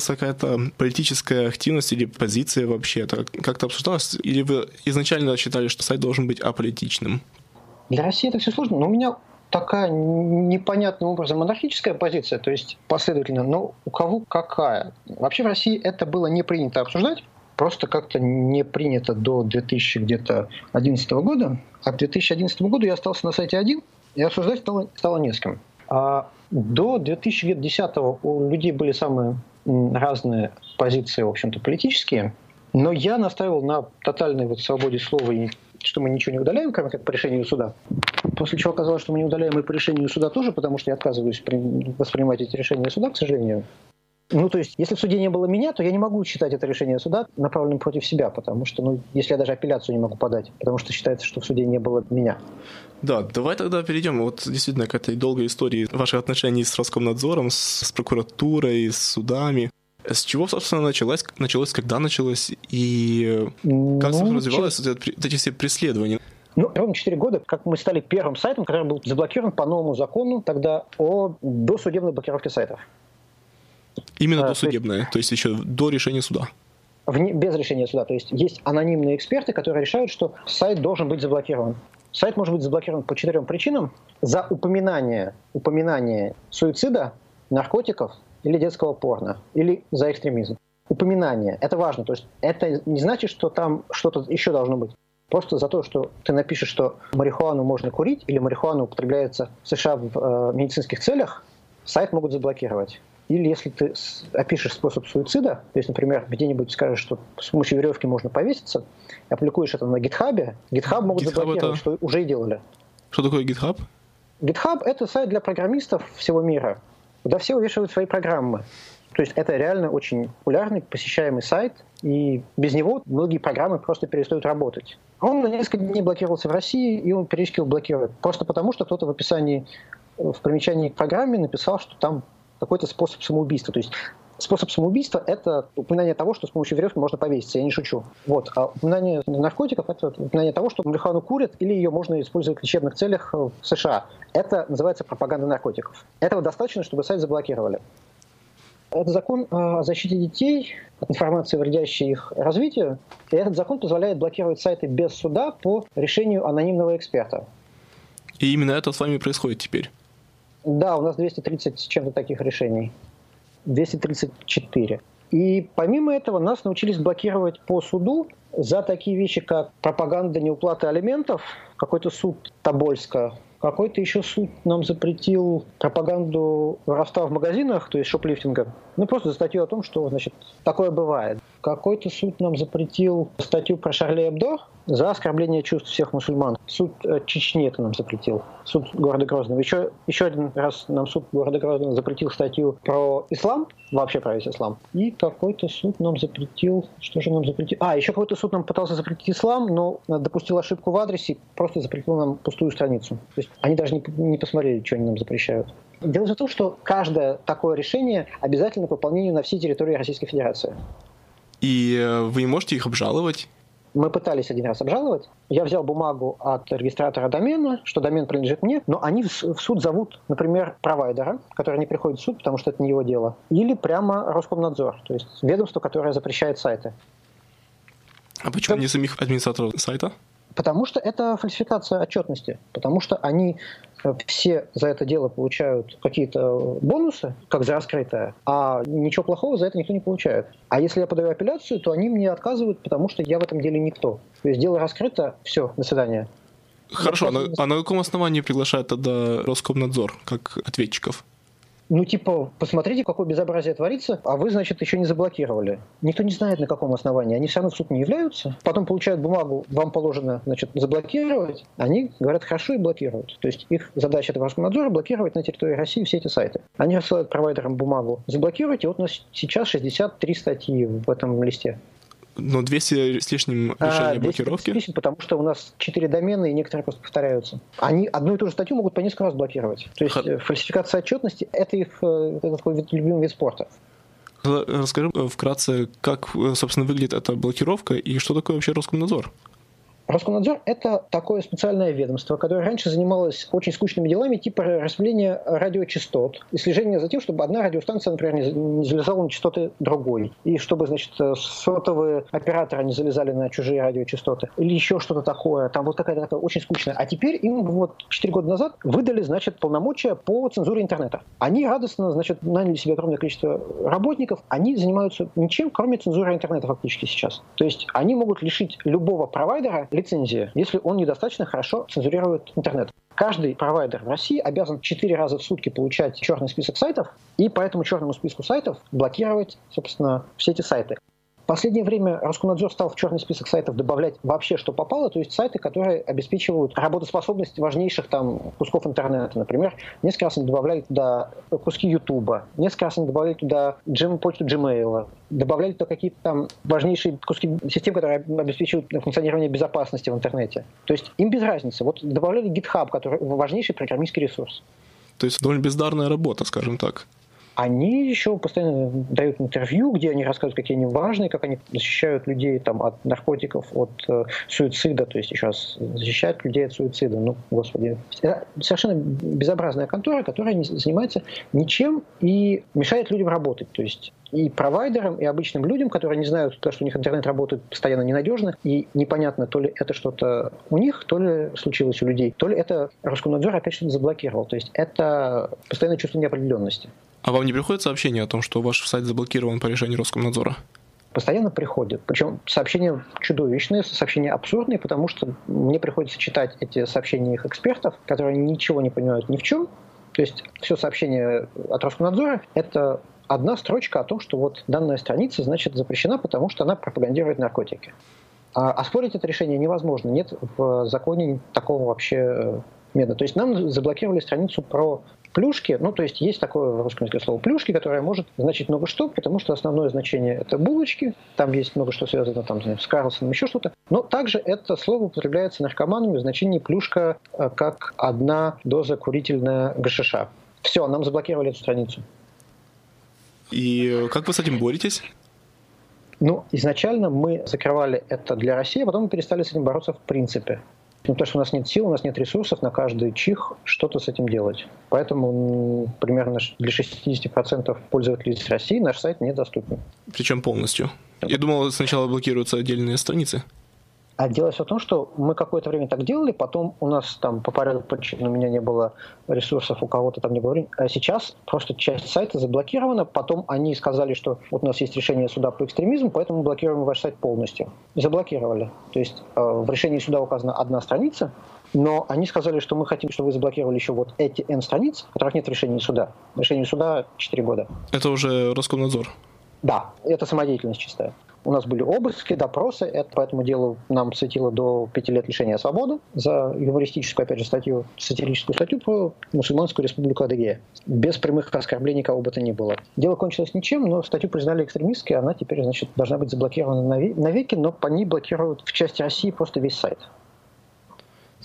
вас какая-то политическая активность или позиция вообще? Это как-то обсуждалось? Или вы изначально считали, что сайт должен быть аполитичным? Для России это все сложно, но у меня такая непонятным образом монархическая позиция, то есть последовательно, но у кого какая? Вообще в России это было не принято обсуждать, просто как-то не принято до 2011 года. А к 2011 году я остался на сайте один, и обсуждать стало, стало не с кем. А до 2010 у людей были самые разные позиции, в общем-то, политические, но я настаивал на тотальной вот свободе слова и что мы ничего не удаляем, кроме как по решению суда. После чего оказалось, что мы не удаляем и по решению суда тоже, потому что я отказываюсь воспринимать эти решения суда, к сожалению. Ну, то есть, если в суде не было меня, то я не могу считать это решение суда направленным против себя, потому что, ну, если я даже апелляцию не могу подать, потому что считается, что в суде не было меня. Да, давай тогда перейдем вот действительно к этой долгой истории ваших отношений с Роскомнадзором, с, с прокуратурой, с судами. С чего, собственно, началось, началось, когда началось, и как, ну, развивалось вот эти все преследования? Ну, ровно 4 года, как мы стали первым сайтом, который был заблокирован по новому закону тогда о досудебной блокировке сайтов. Именно а, досудебная, то есть, то есть еще до решения суда? Вне, без решения суда. То есть есть анонимные эксперты, которые решают, что сайт должен быть заблокирован. Сайт может быть заблокирован по четырем причинам. За упоминание, упоминание суицида, наркотиков, или детского порно, или за экстремизм. Упоминание. Это важно. То есть это не значит, что там что-то еще должно быть. Просто за то, что ты напишешь, что марихуану можно курить или марихуана употребляется в США в э, медицинских целях, сайт могут заблокировать. Или если ты опишешь способ суицида, то есть, например, где-нибудь скажешь, что с помощью веревки можно повеситься, и опубликуешь это на GitHub, GitHub могут GitHub заблокировать, это... что уже и делали. Что такое GitHub? GitHub — это сайт для программистов всего мира, куда все увешивают свои программы. То есть это реально очень популярный, посещаемый сайт, и без него многие программы просто перестают работать. Он на несколько дней блокировался в России, и он периодически его блокирует. Просто потому, что кто-то в описании, в примечании к программе написал, что там какой-то способ самоубийства. То есть способ самоубийства – это упоминание того, что с помощью веревки можно повеситься, я не шучу. Вот. А упоминание наркотиков – это упоминание того, что марихуану курят или ее можно использовать в лечебных целях в США. Это называется пропаганда наркотиков. Этого достаточно, чтобы сайт заблокировали. Это закон о защите детей от информации, вредящей их развитию. И этот закон позволяет блокировать сайты без суда по решению анонимного эксперта. И именно это с вами происходит теперь? Да, у нас 230 с чем-то таких решений. 234. И помимо этого нас научились блокировать по суду за такие вещи, как пропаганда неуплаты алиментов, какой-то суд Тобольска какой-то еще суд нам запретил пропаганду воровства в магазинах, то есть шоплифтинга. Ну, просто за статью о том, что, значит, такое бывает. Какой-то суд нам запретил статью про Шарли Эбдо за оскорбление чувств всех мусульман. Суд э, Чечни это нам запретил. Суд города Грозного. Еще, еще один раз нам суд города Грозного запретил статью про ислам, вообще про весь ислам. И какой-то суд нам запретил... Что же нам запретил? А, еще какой-то суд нам пытался запретить ислам, но допустил ошибку в адресе, просто запретил нам пустую страницу. То есть они даже не, не посмотрели, что они нам запрещают. Дело в том, что каждое такое решение обязательно к выполнению на всей территории Российской Федерации. И э, вы не можете их обжаловать? Мы пытались один раз обжаловать. Я взял бумагу от регистратора домена, что домен принадлежит мне, но они в суд зовут, например, провайдера, который не приходит в суд, потому что это не его дело, или прямо Роскомнадзор, то есть ведомство, которое запрещает сайты. А почему да. не самих администраторов сайта? Потому что это фальсификация отчетности, потому что они э, все за это дело получают какие-то бонусы, как за раскрытое, а ничего плохого за это никто не получает. А если я подаю апелляцию, то они мне отказывают, потому что я в этом деле никто. То есть дело раскрыто, все, до свидания. Хорошо, а на, а на каком основании приглашают тогда Роскомнадзор как ответчиков? Ну, типа, посмотрите, какое безобразие творится, а вы, значит, еще не заблокировали. Никто не знает, на каком основании. Они все равно в суд не являются. Потом получают бумагу, вам положено, значит, заблокировать. Они говорят, хорошо, и блокируют. То есть их задача этого Роскомнадзора блокировать на территории России все эти сайты. Они рассылают провайдерам бумагу, заблокируйте. Вот у нас сейчас 63 статьи в этом листе. Но 200 с лишним решения а, блокировки? Лишним, потому что у нас 4 домена, и некоторые просто повторяются. Они одну и ту же статью могут по несколько раз блокировать. То есть Х... Э, фальсификация отчетности – это их э, это такой вид, любимый вид спорта. Расскажи э, вкратце, как, собственно, выглядит эта блокировка и что такое вообще Роскомнадзор? Роскомнадзор – это такое специальное ведомство, которое раньше занималось очень скучными делами, типа распределения радиочастот и слежения за тем, чтобы одна радиостанция, например, не залезала на частоты другой, и чтобы, значит, сотовые операторы не залезали на чужие радиочастоты, или еще что-то такое, там вот какая-то такая очень скучная. А теперь им вот 4 года назад выдали, значит, полномочия по цензуре интернета. Они радостно, значит, наняли себе огромное количество работников, они занимаются ничем, кроме цензуры интернета фактически сейчас. То есть они могут лишить любого провайдера лицензии, если он недостаточно хорошо цензурирует интернет. Каждый провайдер в России обязан 4 раза в сутки получать черный список сайтов и по этому черному списку сайтов блокировать, собственно, все эти сайты. Последнее время Роскомнадзор стал в черный список сайтов добавлять вообще, что попало, то есть сайты, которые обеспечивают работоспособность важнейших там кусков интернета. Например, несколько раз они добавляли туда куски Ютуба, несколько раз они добавляли туда Gmail, почту Gmail, добавляли туда какие-то там важнейшие куски систем, которые обеспечивают функционирование безопасности в интернете. То есть им без разницы. Вот добавляли GitHub, который важнейший программистский ресурс. То есть довольно бездарная работа, скажем так они еще постоянно дают интервью, где они рассказывают, какие они важные, как они защищают людей там, от наркотиков, от э, суицида, то есть раз защищают людей от суицида. Ну, господи. Это совершенно безобразная контора, которая не занимается ничем и мешает людям работать. То есть и провайдерам, и обычным людям, которые не знают, что у них интернет работает постоянно ненадежно, и непонятно, то ли это что-то у них, то ли случилось у людей, то ли это Роскомнадзор опять что-то заблокировал. То есть это постоянное чувство неопределенности. А вам не приходит сообщение о том, что ваш сайт заблокирован по решению Роскомнадзора? постоянно приходят. Причем сообщения чудовищные, сообщения абсурдные, потому что мне приходится читать эти сообщения их экспертов, которые ничего не понимают ни в чем. То есть все сообщение от Роскомнадзора – это одна строчка о том, что вот данная страница, значит, запрещена, потому что она пропагандирует наркотики. А оспорить это решение невозможно. Нет в законе такого вообще э, метода. То есть нам заблокировали страницу про плюшки, ну, то есть есть такое в русском языке слово плюшки, которое может значить много что, потому что основное значение – это булочки, там есть много что связано там, с Карлсоном, еще что-то, но также это слово употребляется наркоманами в значении плюшка э, как одна доза курительная ГШШ. Все, нам заблокировали эту страницу. И как вы с этим боретесь? Ну, изначально мы закрывали это для России, а потом мы перестали с этим бороться в принципе. Ну, потому что у нас нет сил, у нас нет ресурсов на каждый чих что-то с этим делать. Поэтому примерно для 60% пользователей из России наш сайт недоступен. Причем полностью. Я думал, сначала блокируются отдельные страницы. А дело все в том, что мы какое-то время так делали, потом у нас там по порядку причин у меня не было ресурсов, у кого-то там не было времени. А сейчас просто часть сайта заблокирована, потом они сказали, что вот у нас есть решение суда по экстремизму, поэтому мы блокируем ваш сайт полностью. Заблокировали. То есть э, в решении суда указана одна страница, но они сказали, что мы хотим, чтобы вы заблокировали еще вот эти N страниц, которых нет в решении суда. В решении суда 4 года. Это уже Роскомнадзор? Да, это самодеятельность чистая. У нас были обыски, допросы. Это по этому делу нам светило до пяти лет лишения свободы за юмористическую, опять же, статью, сатирическую статью про мусульманскую республику Адыгея. Без прямых оскорблений кого бы то ни было. Дело кончилось ничем, но статью признали экстремистской, она теперь, значит, должна быть заблокирована навеки, но по ней блокируют в части России просто весь сайт.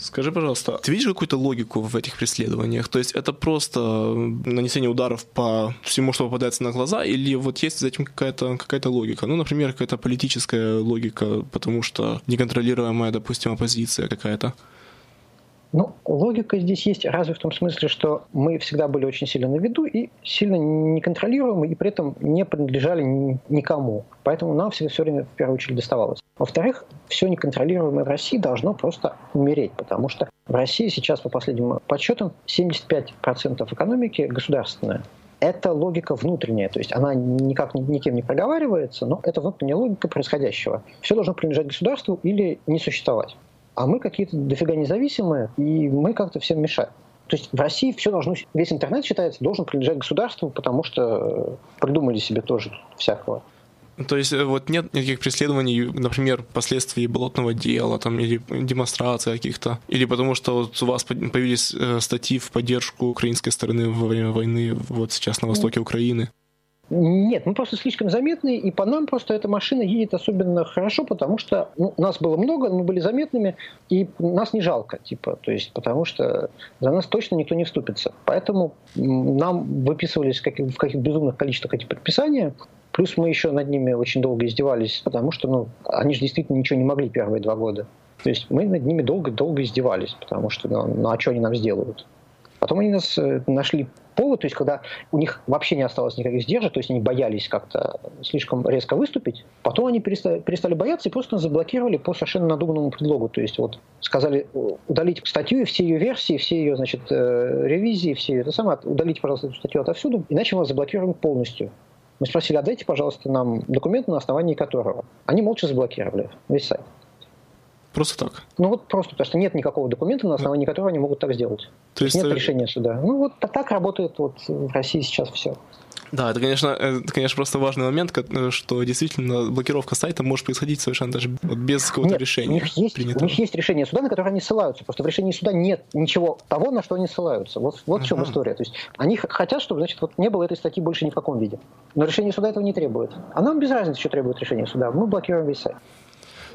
Скажи, пожалуйста, ты видишь какую-то логику в этих преследованиях? То есть это просто нанесение ударов по всему, что попадается на глаза, или вот есть за этим какая-то какая логика? Ну, например, какая-то политическая логика, потому что неконтролируемая, допустим, оппозиция какая-то. Ну, логика здесь есть разве в том смысле, что мы всегда были очень сильно на виду и сильно неконтролируемы, и при этом не принадлежали никому. Поэтому нам все, все время в первую очередь доставалось. Во-вторых, все неконтролируемое в России должно просто умереть, потому что в России сейчас, по последним подсчетам, 75% экономики государственная это логика внутренняя, то есть она никак никем не проговаривается, но это внутренняя логика происходящего. Все должно принадлежать государству или не существовать а мы какие-то дофига независимые, и мы как-то всем мешаем. То есть в России все должно, весь интернет считается, должен принадлежать государству, потому что придумали себе тоже всякого. То есть э, вот нет никаких преследований, например, последствий болотного дела там, или демонстраций каких-то? Или потому что вот у вас появились э, статьи в поддержку украинской стороны во время войны вот сейчас на востоке Украины? Нет, мы просто слишком заметны, и по нам просто эта машина едет особенно хорошо, потому что ну, нас было много, мы были заметными, и нас не жалко, типа, то есть, потому что за нас точно никто не вступится. Поэтому нам выписывались в каких, в безумных количествах эти предписания, плюс мы еще над ними очень долго издевались, потому что, ну, они же действительно ничего не могли первые два года. То есть мы над ними долго-долго издевались, потому что, ну, ну а что они нам сделают? Потом они нас э, нашли повод, то есть когда у них вообще не осталось никаких сдержек, то есть они боялись как-то слишком резко выступить, потом они перестали, перестали бояться и просто заблокировали по совершенно надуманному предлогу. То есть вот сказали удалить статью и все ее версии, все ее, значит, э, ревизии, все это самое, удалите, пожалуйста, эту статью отовсюду, иначе мы вас заблокируем полностью. Мы спросили, отдайте, пожалуйста, нам документ, на основании которого. Они молча заблокировали весь сайт. Просто так? Ну вот просто, потому что нет никакого документа, на основании которого они могут так сделать. То есть нет это... решения суда. Ну вот так работает вот в России сейчас все. Да, это, конечно, это, конечно, просто важный момент, что действительно блокировка сайта может происходить совершенно даже без какого-то решения. У них, есть, у них есть решение суда, на которое они ссылаются. Просто в решении суда нет ничего того, на что они ссылаются. Вот, вот uh-huh. в чем история. То есть они хотят, чтобы значит, вот не было этой статьи больше ни в каком виде. Но решение суда этого не требует. А нам без разницы, что требует решение суда. Мы блокируем весь сайт.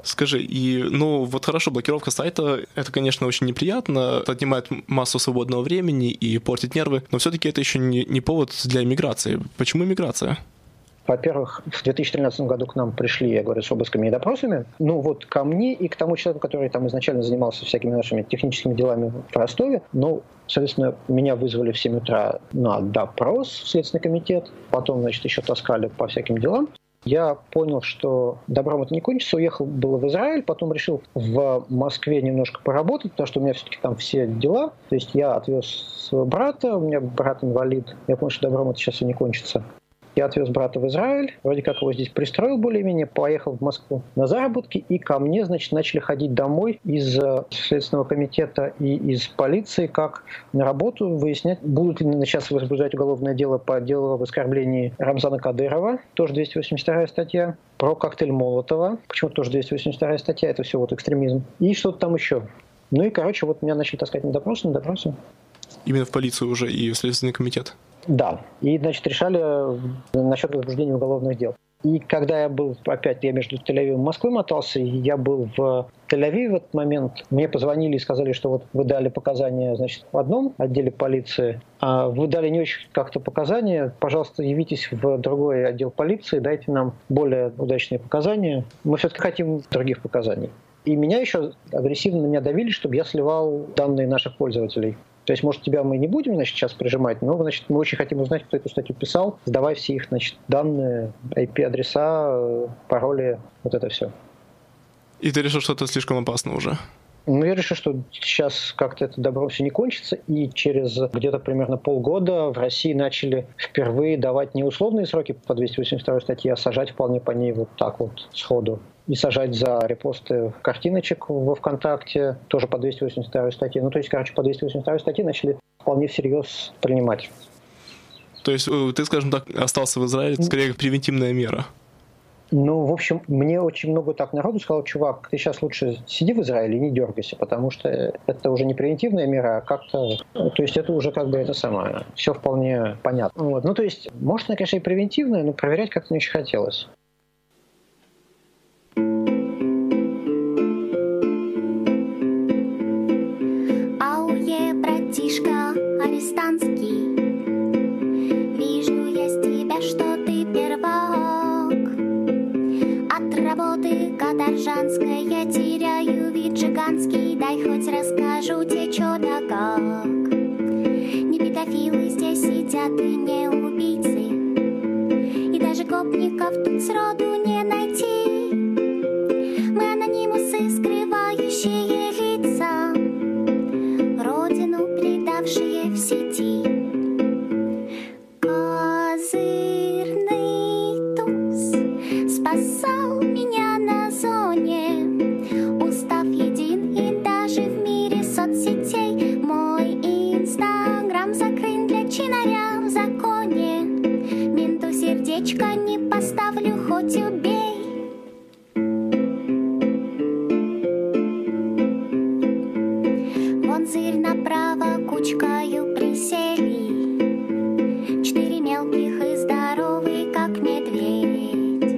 Скажи, и, ну, вот хорошо, блокировка сайта, это, конечно, очень неприятно, это отнимает массу свободного времени и портит нервы, но все-таки это еще не, не повод для иммиграции. Почему иммиграция? Во-первых, в 2013 году к нам пришли, я говорю, с обысками и допросами. Ну вот ко мне и к тому человеку, который там изначально занимался всякими нашими техническими делами в Ростове. Ну, соответственно, меня вызвали в 7 утра на допрос в Следственный комитет. Потом, значит, еще таскали по всяким делам я понял, что добром это не кончится, уехал было в Израиль, потом решил в Москве немножко поработать, потому что у меня все-таки там все дела. То есть я отвез своего брата, у меня брат инвалид, я понял, что добром это сейчас и не кончится. Я отвез брата в Израиль, вроде как его здесь пристроил более-менее, поехал в Москву на заработки, и ко мне, значит, начали ходить домой из э, Следственного комитета и из полиции, как на работу, выяснять, будут ли сейчас возбуждать уголовное дело по делу об оскорблении Рамзана Кадырова, тоже 282 статья, про коктейль Молотова, почему тоже 282 статья, это все вот экстремизм, и что-то там еще. Ну и, короче, вот меня начали таскать на допросы, на допросы. Именно в полицию уже и в Следственный комитет? Да. И, значит, решали насчет возбуждения уголовных дел. И когда я был, опять я между Тель-Авивом и Москвой мотался, я был в Тель-Авиве в этот момент, мне позвонили и сказали, что вот вы дали показания, значит, в одном отделе полиции, а вы дали не очень как-то показания, пожалуйста, явитесь в другой отдел полиции, дайте нам более удачные показания. Мы все-таки хотим других показаний. И меня еще агрессивно меня давили, чтобы я сливал данные наших пользователей. То есть, может, тебя мы не будем, значит, сейчас прижимать, но, значит, мы очень хотим узнать, кто эту статью писал, сдавай все их, значит, данные, IP-адреса, пароли, вот это все. И ты решил, что это слишком опасно уже? Ну, я решил, что сейчас как-то это добро все не кончится, и через где-то примерно полгода в России начали впервые давать не условные сроки по 282 статье, а сажать вполне по ней вот так вот сходу и сажать за репосты картиночек во ВКонтакте, тоже по 282 статье. Ну, то есть, короче, по 282 статье начали вполне всерьез принимать. То есть э, ты, скажем так, остался в Израиле, скорее как превентивная мера. Ну, в общем, мне очень много так народу сказал, чувак, ты сейчас лучше сиди в Израиле и не дергайся, потому что это уже не превентивная мера, а как-то... То есть это уже как бы это самое. Все вполне понятно. Вот. Ну, то есть, может, она, конечно, и превентивная, но проверять как-то не очень хотелось. Каторжанская Теряю вид жиганский. Дай хоть расскажу тебе, чё да как. Не педофилы здесь сидят и не убийцы. И даже гопников тут сроду не найти. Мы анонимусы, скрывающие похожие в сети. Козырный туз спасал меня на зоне. Устав един и даже в мире соцсетей мой инстаграм закрыт для чинаря в законе. Менту сердечко Вон зырь направо кучкаю присели. Четыре мелких и здоровый, как медведь.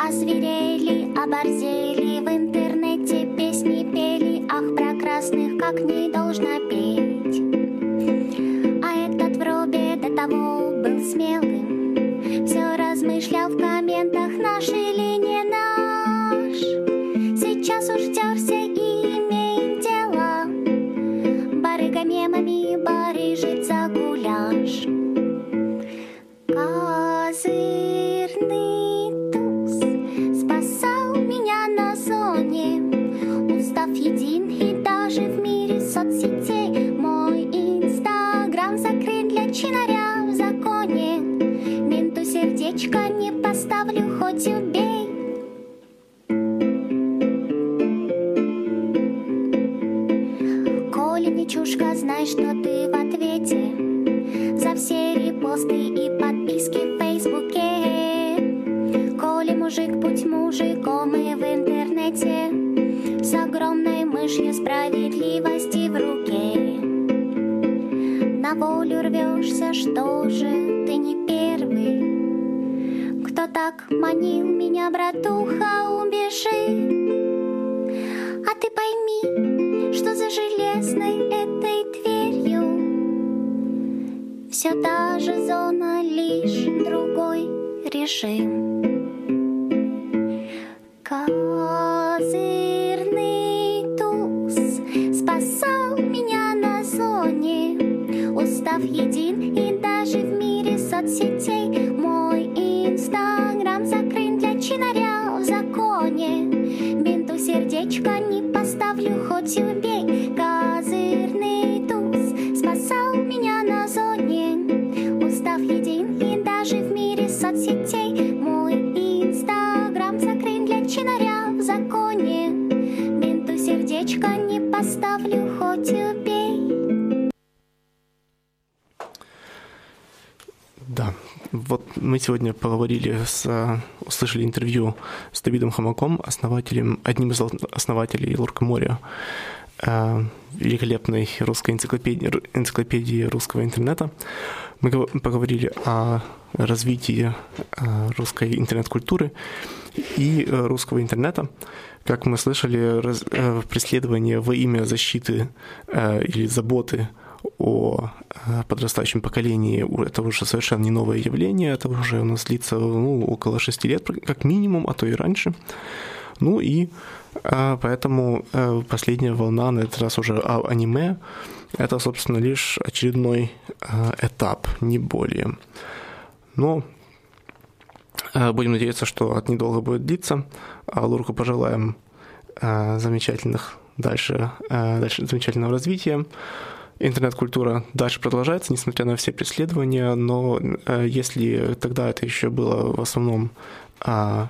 Озверели, оборзели, в интернете песни пели, ах, про красных, как не должна сердечко не поставлю, хоть убей вот мы сегодня поговорили с, э, услышали интервью с Давидом Хамаком, основателем, одним из основателей Луркоморья, э, великолепной русской энциклопедии, энциклопедии русского интернета. Мы гов- поговорили о развитии э, русской интернет-культуры и русского интернета. Как мы слышали, раз- преследование во имя защиты или заботы о э, подрастающем поколении это уже совершенно не новое явление, это уже у нас длится ну, около шести лет как минимум, а то и раньше. Ну и э, поэтому э, последняя волна, на этот раз уже а- аниме, это, собственно, лишь очередной этап, не более. Но будем надеяться, что это недолго будет длиться. А Лурку пожелаем замечательных дальше, дальше замечательного развития. Интернет-культура дальше продолжается, несмотря на все преследования, но э, если тогда это еще было в основном а,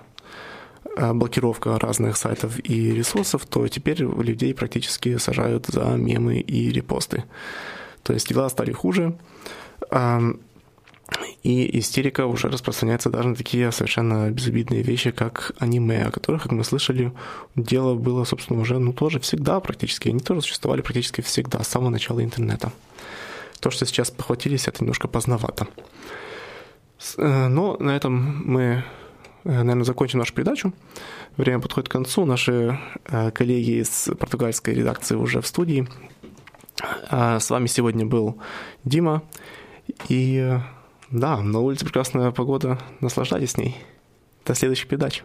а, блокировка разных сайтов и ресурсов, то теперь людей практически сажают за мемы и репосты. То есть дела стали хуже, и истерика уже распространяется даже на такие совершенно безобидные вещи, как аниме, о которых, как мы слышали, дело было, собственно, уже, ну, тоже всегда практически. Они тоже существовали практически всегда, с самого начала интернета. То, что сейчас похватились, это немножко поздновато. Э, Но на этом мы, э, наверное, закончим нашу передачу. Время подходит к концу. Наши э, коллеги из португальской редакции уже в студии. А С вами сегодня был Дима. И да, на улице прекрасная погода. Наслаждайтесь ней. До следующих передач.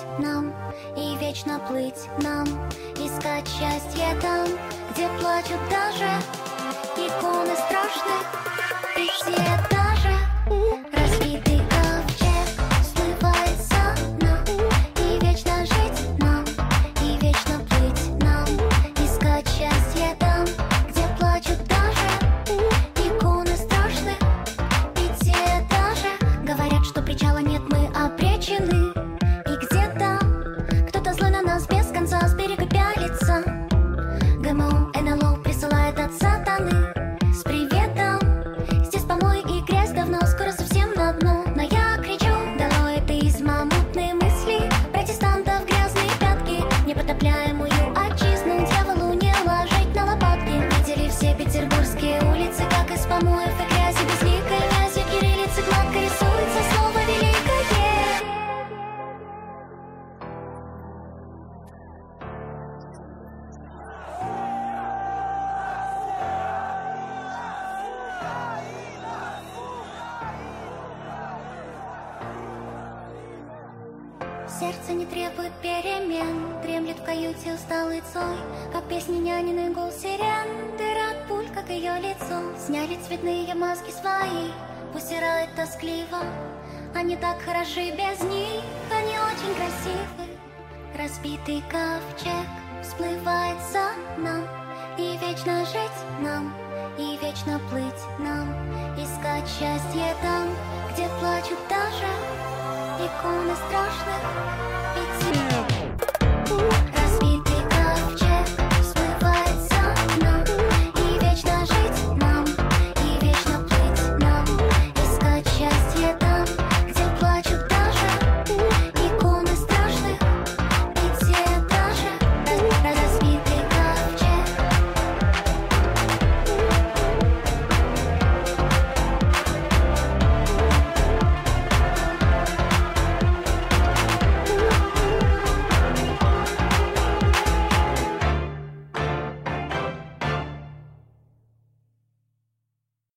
плыть нам и вечно плыть нам Искать счастье там, где плачут даже иконы страшных и все